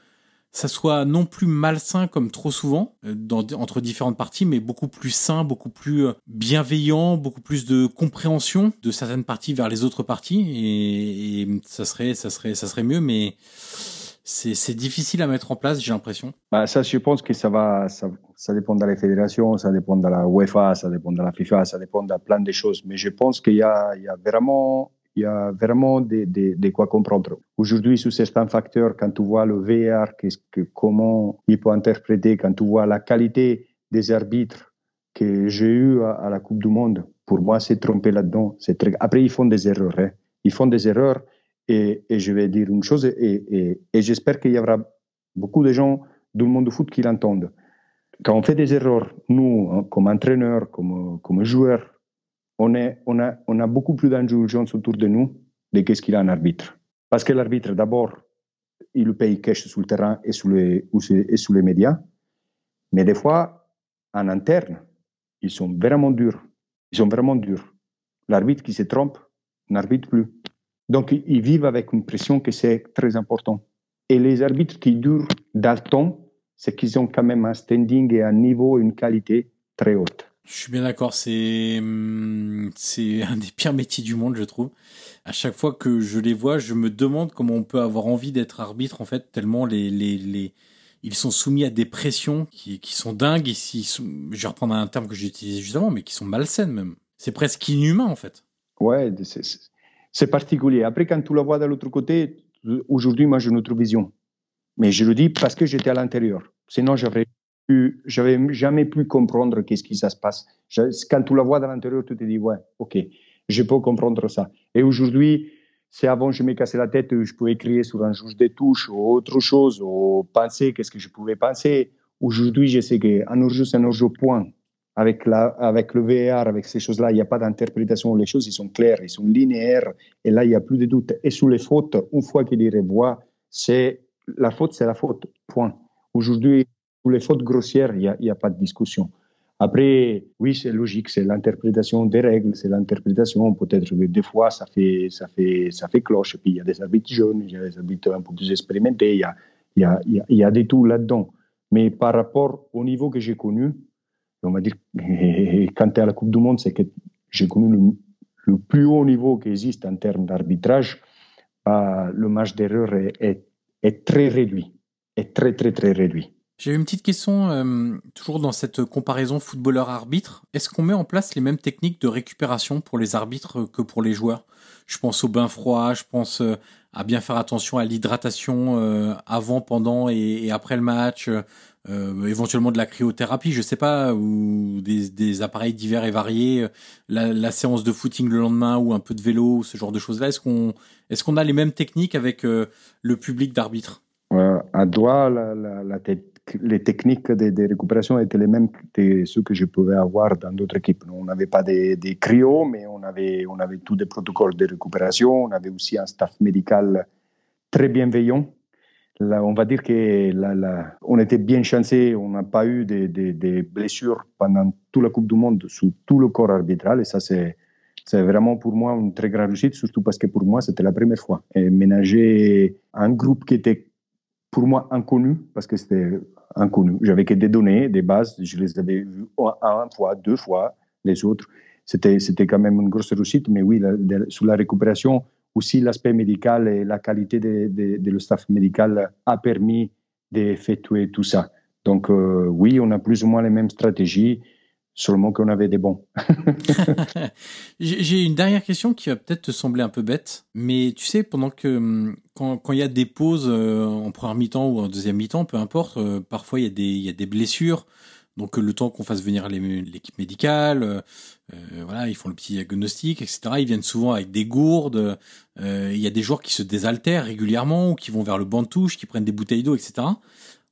ça soit non plus malsain comme trop souvent euh, entre différentes parties, mais beaucoup plus sain, beaucoup plus euh, bienveillant, beaucoup plus de compréhension de certaines parties vers les autres parties, et, et ça serait, ça serait, ça serait mieux, mais c'est difficile à mettre en place, j'ai l'impression. Bah ça, je pense que ça va, ça, dépend de la fédération, ça dépend de la UEFA, ça dépend de la FIFA, ça dépend de plein de choses. Mais je pense qu'il y a, vraiment il y a vraiment de, quoi comprendre. Aujourd'hui, sous certains facteurs, quand tu vois le VR, comment il peut interpréter, quand tu vois la qualité des arbitres que j'ai eu à, la Coupe du Monde, pour moi, c'est trompé là-dedans. Après, ils font des erreurs. Hein. Ils font des erreurs et, je vais dire une chose et, et j'espère qu'il y aura beaucoup de gens du monde du foot qui l'entendent. Quand on fait des erreurs, nous, hein, comme entraîneurs, comme, comme joueurs, on, est, on, a, on a beaucoup plus d'indulgence autour de nous de qu'est-ce qu'il a un arbitre. Parce que l'arbitre, d'abord, il paye cash sur le terrain et sur les, et sur les médias. Mais des fois, en interne, ils sont vraiment durs. Ils sont vraiment durs. L'arbitre qui se trompe n'arbitre plus. Donc, ils vivent avec une pression que c'est très important. Et les arbitres qui durent dans le temps, c'est qu'ils ont quand même un standing et un niveau, une qualité très haute. Je suis bien d'accord, c'est hum, c'est un des pires métiers du monde, je trouve. À chaque fois que je les vois, je me demande comment on peut avoir envie d'être arbitre en fait, tellement les les les ils sont soumis à des pressions qui, qui sont dingues. Ici, je vais reprendre un terme que j'ai utilisé justement, mais qui sont malsaines même. C'est presque inhumain en fait. Ouais, c'est particulier. Après, quand tu la vois de l'autre côté, aujourd'hui, moi, j'ai une autre vision. Mais je le dis parce que j'étais à l'intérieur. Sinon, j'aurais j'avais jamais pu comprendre qu'est-ce qui ça se passe. quand tu la vois de l'intérieur, tu te dis, ouais, ok, je peux comprendre ça. Et aujourd'hui, c'est avant, je me cassais la tête, je pouvais écrire sur un juge de touche ou autre chose, ou penser qu'est-ce que je pouvais penser. Aujourd'hui, je sais qu'un hors c'est un hors point. Avec, la, avec le VR, avec ces choses-là, il n'y a pas d'interprétation. Les choses, sont claires, ils sont linéaires. Et là, il n'y a plus de doute. Et sur les fautes, une fois qu'il les revoit, c'est la faute, c'est la faute. Point. Aujourd'hui, les fautes grossières, il n'y a, pas de discussion. Après, oui, c'est logique, c'est l'interprétation des règles, c'est l'interprétation. Peut-être que des fois, ça fait, ça fait, ça fait cloche. puis, il y a des arbitres jeunes, il y a des arbitres un peu plus expérimentés, il y a, il y a, il y a, des tout là-dedans. Mais par rapport au niveau que j'ai connu, on va dire, quand tu es à la Coupe du Monde, c'est que j'ai connu le plus haut niveau qui existe en termes d'arbitrage, le marge d'erreur est, est, très réduit, est très très très réduit. J'ai une petite question, euh, toujours dans cette comparaison footballeur-arbitre. Est-ce qu'on met en place les mêmes techniques de récupération pour les arbitres que pour les joueurs? Je pense au bain froid, je pense euh, à bien faire attention à l'hydratation euh, avant, pendant et, après le match, éventuellement de la cryothérapie, je sais pas, ou des, appareils divers et variés, la, séance de footing le lendemain ou un peu de vélo, ce genre de choses-là. Est-ce qu'on est-ce qu'on a les mêmes techniques avec le public d'arbitres? À la, les techniques de, récupération étaient les mêmes que ceux que je pouvais avoir dans d'autres équipes. On n'avait pas des, des cryos, mais on avait, on avait tous des protocoles de récupération. On avait aussi un staff médical très bienveillant. On va dire que on était bien chancé, on n'a pas eu des, blessures pendant toute la Coupe du Monde sous tout le corps arbitral. Et ça, c'est, vraiment pour moi une très grande réussite, surtout parce que pour moi, c'était la première fois. Et ménager un groupe qui était pour moi inconnu, parce que c'était inconnu. J'avais que des données, des bases, je les avais vues un fois, deux fois, les autres. C'était, c'était quand même une grosse réussite, mais oui, sur la récupération, aussi l'aspect médical et la qualité de, le staff médical a permis d'effectuer tout ça. Donc euh, oui, on a plus ou moins les mêmes stratégies seulement qu'on avait des bons. J'ai une dernière question qui va peut-être te sembler un peu bête, mais tu sais, pendant que hum, quand il y a des pauses euh, en première mi-temps ou en deuxième mi-temps, peu importe, euh, parfois il y, des, y a des blessures. Donc le temps qu'on fasse venir l'équipe médicale, euh, voilà, ils font le petit diagnostic, etc. Ils viennent souvent avec des gourdes. Il y a des joueurs qui se désaltèrent régulièrement ou qui vont vers le banc de touche, qui prennent des bouteilles d'eau, etc.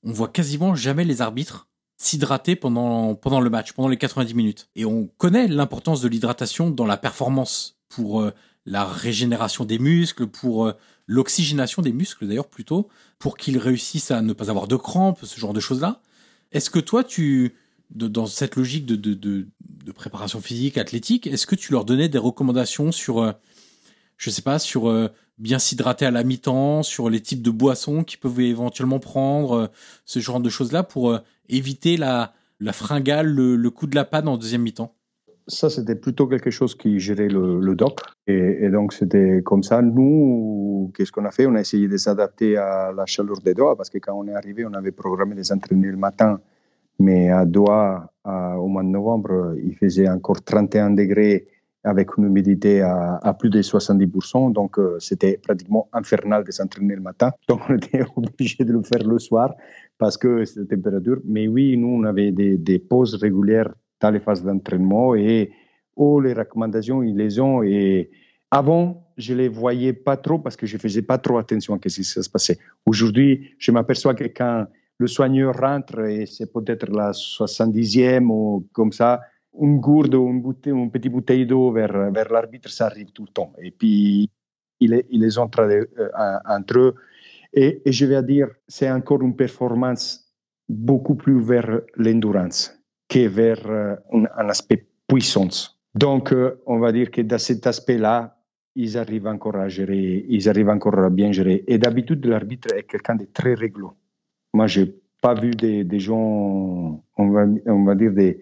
On voit quasiment jamais les arbitres s'hydrater pendant, pendant le match, pendant les 90 minutes. Et on connaît l'importance de l'hydratation dans la performance pour euh, la régénération des muscles, pour euh, l'oxygénation des muscles d'ailleurs plutôt, pour qu'ils réussissent à ne pas avoir de crampes, ce genre de choses-là. Est-ce que toi, tu, dans cette logique de, préparation physique, athlétique, est-ce que tu leur donnais des recommandations sur, euh, je sais pas, sur bien s'hydrater à la mi-temps, sur les types de boissons qu'ils peuvent éventuellement prendre, ce genre de choses-là pour éviter la, la fringale, le, coup de la panne en deuxième mi-temps? Ça, c'était plutôt quelque chose qui gérait le, doc. Et, donc, c'était comme ça. Nous, qu'est-ce qu'on a fait? On a essayé de s'adapter à la chaleur des doigts parce que quand on est arrivé, on avait programmé les entraînements le matin. Mais à Doha, au mois de novembre, il faisait encore 31 degrés avec une humidité à, plus de 70%. Donc, euh, c'était pratiquement infernal de s'entraîner le matin. Donc, on était obligé de le faire le soir parce que c'était température. Mais oui, nous, on avait des, pauses régulières dans les phases d'entraînement et oh, les recommandations, ils les ont. Et avant, je les voyais pas trop parce que je faisais pas trop attention à ce qui se passait. Aujourd'hui, je m'aperçois que quand le soigneur rentre et c'est peut-être la 70e ou comme ça, une gourde ou une, bouteille, petite bouteille d'eau vers, vers l'arbitre, ça arrive tout le temps. Et puis, ils, ils les ont euh, entre eux. Et, je vais dire, c'est encore une performance beaucoup plus vers l'endurance que vers euh, un, aspect puissance. Donc, euh, on va dire que dans cet aspect-là, ils arrivent encore à gérer, ils arrivent encore à bien gérer. Et d'habitude, l'arbitre est quelqu'un de très réglo. Moi, j'ai pas vu des, gens, on va, on va dire des,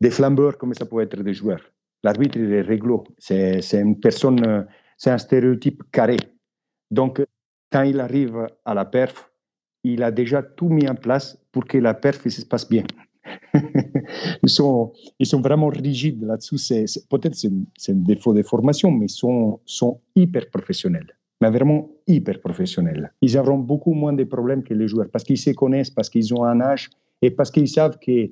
des flambeurs comme ça peut être des joueurs. L'arbitre, il est réglo. C'est, une personne, c'est un stéréotype carré. Donc, quand il arrive à la perf, il a déjà tout mis en place pour que la perf se passe bien. ils, sont, ils sont vraiment rigides là-dessus. C'est, peut-être c'est, un défaut de formation, mais ils sont, sont hyper professionnels. Mais vraiment hyper professionnels. Ils auront beaucoup moins de problèmes que les joueurs parce qu'ils se connaissent, parce qu'ils ont un âge et parce qu'ils savent que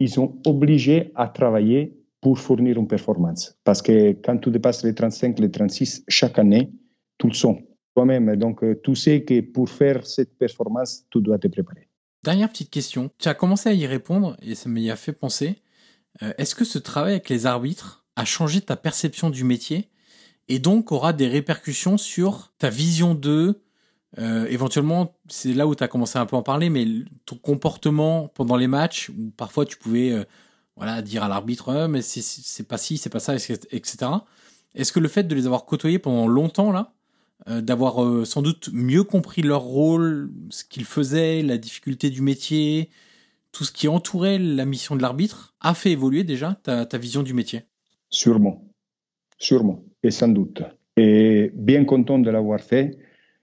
ils sont obligés à travailler pour fournir une performance. Parce que quand tu dépasses les 35, les 36 chaque année, tu le sens toi-même. Donc, euh, tu sais que pour faire cette performance, tu dois te préparer. Dernière petite question. Tu as commencé à y répondre et ça m'y a fait penser. Euh, est-ce que ce travail avec les arbitres a changé ta perception du métier et donc aura des répercussions sur ta vision d'eux? Euh, éventuellement, c'est là où tu as commencé un peu à en parler, mais ton comportement pendant les matchs, où parfois tu pouvais euh, voilà, dire à l'arbitre, mais c'est pas ci, c'est pas ça, etc. Est-ce que le fait de les avoir côtoyés pendant longtemps, là, d'avoir sans doute mieux compris leur rôle, ce qu'ils faisaient, la difficulté du métier, tout ce qui entourait la mission de l'arbitre, a fait évoluer déjà ta, vision du métier Sûrement. sûrement, et sans doute. Et bien content de l'avoir fait,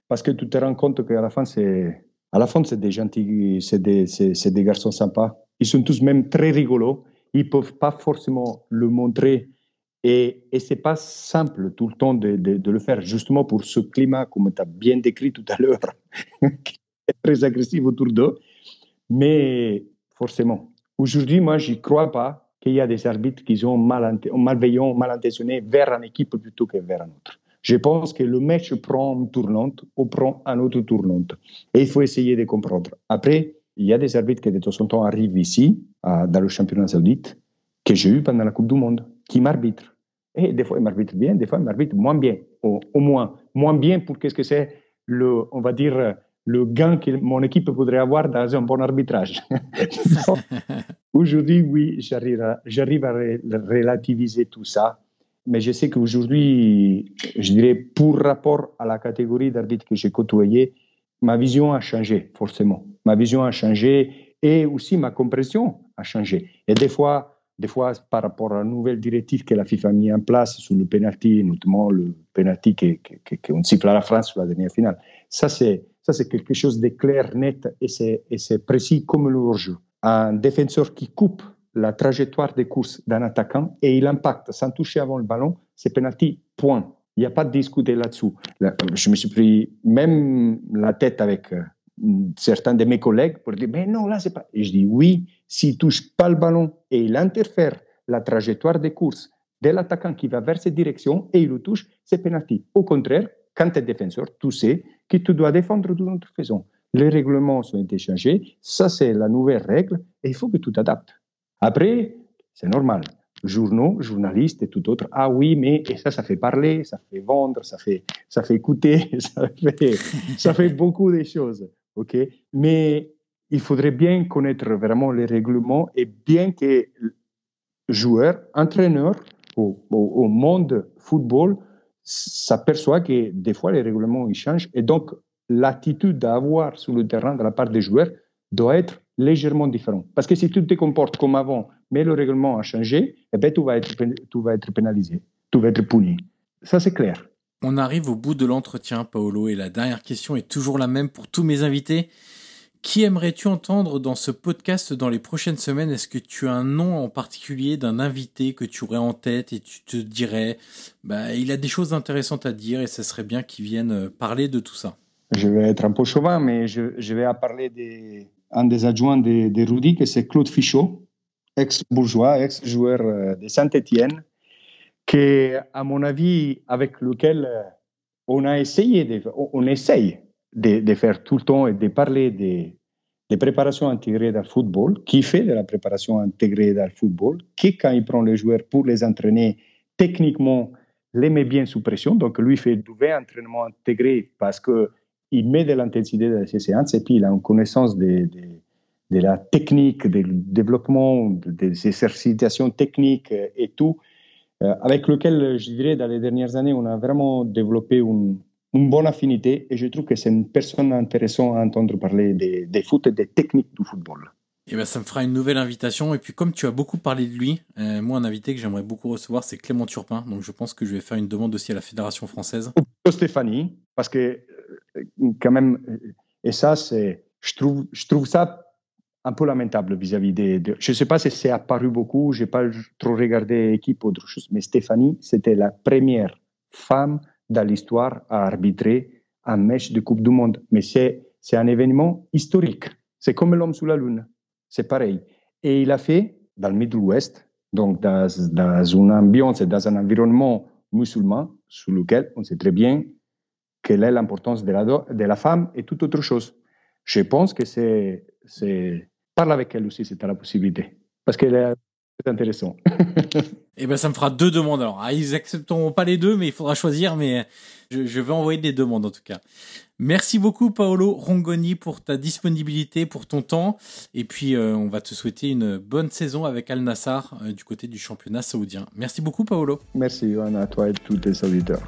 parce que tu te rends compte qu'à la fin, c'est à la fin, c'est des gentils, c'est des, des garçons sympas. Ils sont tous même très rigolos. Ils peuvent pas forcément le montrer. Et, et c'est pas simple tout le temps de, le faire, justement pour ce climat, comme tu as bien décrit tout à l'heure, qui est très agressif autour d'eux. Mais forcément, aujourd'hui, moi, je crois pas qu'il y a des arbitres qui sont mal, malveillants, mal intentionnés vers une équipe plutôt que vers une autre. Je pense que le match prend une tournante ou prend un autre tournante. Et il faut essayer de comprendre. Après, il y a des arbitres qui de temps en temps arrivent ici, dans le championnat saoudite, que j'ai eu pendant la Coupe du Monde, qui m'arbitrent. Et des fois, ils m'arbitrent bien, des fois, ils m'arbitrent moins bien. Au, moins, moins bien pour qu'est-ce que c'est le, on va dire, le gain que mon équipe voudrait avoir dans un bon arbitrage. Aujourd'hui, oui, j'arrive à, j'arrive à relativiser tout ça mais je sais qu'aujourd'hui, je dirais, pour rapport à la catégorie d'arbitres que j'ai côtoyé, ma vision a changé, forcément. Ma vision a changé et aussi ma compréhension a changé. Et des fois, des fois par rapport à la nouvelle directive que la FIFA a mis en place sur le penalty, notamment le penalty qu'on siffle à la France sur la dernière finale, ça c'est, ça c'est quelque chose de clair, net et c'est, et c'est précis comme le hors-jeu. Un défenseur qui coupe la trajectoire des courses d'un attaquant et il impacte sans toucher avant le ballon, c'est penalty, point. Il n'y a pas de discuter là-dessous. Je me suis pris même la tête avec euh, certains de mes collègues pour dire, mais non, là, c'est pas. Et je dis, oui, s'il touche pas le ballon et il interfère la trajectoire des courses de l'attaquant qui va vers cette direction et il le touche, c'est penalty. Au contraire, quand tu es défenseur, tu sais que tu dois défendre autre façon. Les règlements ont été changés, ça c'est la nouvelle règle et il faut que tu t'adaptes. Après, c'est normal. Journaux, journalistes et tout autre. Ah oui, mais et ça, ça fait parler, ça fait vendre, ça fait, ça fait écouter, ça fait, ça fait beaucoup de choses. OK? Mais il faudrait bien connaître vraiment les règlements et bien que joueurs, entraîneurs au, au, au monde football s'aperçoit que des fois les règlements ils changent et donc l'attitude à avoir sur le terrain de la part des joueurs doit être légèrement différent. Parce que si tu te comportes comme avant, mais le règlement a changé, eh ben, tu, vas être, tu vas être pénalisé, tu vas être puni. Ça, c'est clair. On arrive au bout de l'entretien, Paolo, et la dernière question est toujours la même pour tous mes invités. Qui aimerais-tu entendre dans ce podcast dans les prochaines semaines? Est-ce que tu as un nom en particulier d'un invité que tu aurais en tête et tu te dirais, bah, il a des choses intéressantes à dire et ça serait bien qu'il vienne parler de tout ça? Je vais être un peu chauvin, mais je, vais parler des, un des adjoints de, de Rudy, que c'est Claude Fichot, ex-bourgeois, ex-joueur euh, de Saint-Étienne, qui, à mon avis, avec lequel euh, on a essayé, de, on essaye de, faire tout le temps et de parler des, préparations intégrées dans le football, qui fait de la préparation intégrée dans le football, qui, quand il prend les joueurs pour les entraîner, techniquement, les met bien sous pression. Donc, lui fait du vrai entraînement intégré parce que il met de l'intensité dans ses séances et puis il a une connaissance de, de, la technique, du développement, des exercitations techniques et tout, avec lequel, je dirais, dans les dernières années, on a vraiment développé une, une bonne affinité et je trouve que c'est une personne intéressante à entendre parler des, des foot et des techniques du football. Eh ben, ça me fera une nouvelle invitation. Et puis, comme tu as beaucoup parlé de lui, euh, moi, un invité que j'aimerais beaucoup recevoir, c'est Clément Turpin. Donc, je pense que je vais faire une demande aussi à la Fédération française. Ou Stéphanie, parce que quand même, et ça, c'est, je trouve, je trouve ça un peu lamentable vis-à-vis des, je ne sais pas si c'est apparu beaucoup, j'ai pas trop regardé l'équipe ou autre chose, mais Stéphanie, c'était la première femme dans l'histoire à arbitrer un match de Coupe du Monde. Mais c'est, c'est un événement historique. C'est comme l'homme sous la lune. C'est pareil. Et il a fait dans le Middle West, donc dans, dans une ambiance et dans un environnement musulman, sur lequel on sait très bien quelle est l'importance de la, de la femme et toute autre chose. Je pense que c'est, c'est, parle avec elle aussi, c'est la possibilité. Parce qu'elle est intéressant. Eh ben, ça me fera deux demandes. Alors, ah, ils accepteront pas les deux, mais il faudra choisir. Mais je, je, vais envoyer des demandes en tout cas. Merci beaucoup, Paolo Rongoni, pour ta disponibilité, pour ton temps. Et puis, euh, on va te souhaiter une bonne saison avec Al Nassar euh, du côté du championnat saoudien. Merci beaucoup, Paolo. Merci, Johan, à toi et tous tes auditeurs.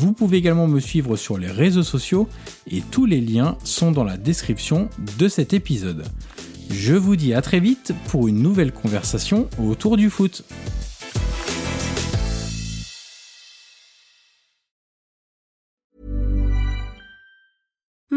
Vous pouvez également me suivre sur les réseaux sociaux et tous les liens sont dans la description de cet épisode. Je vous dis à très vite pour une nouvelle conversation autour du foot.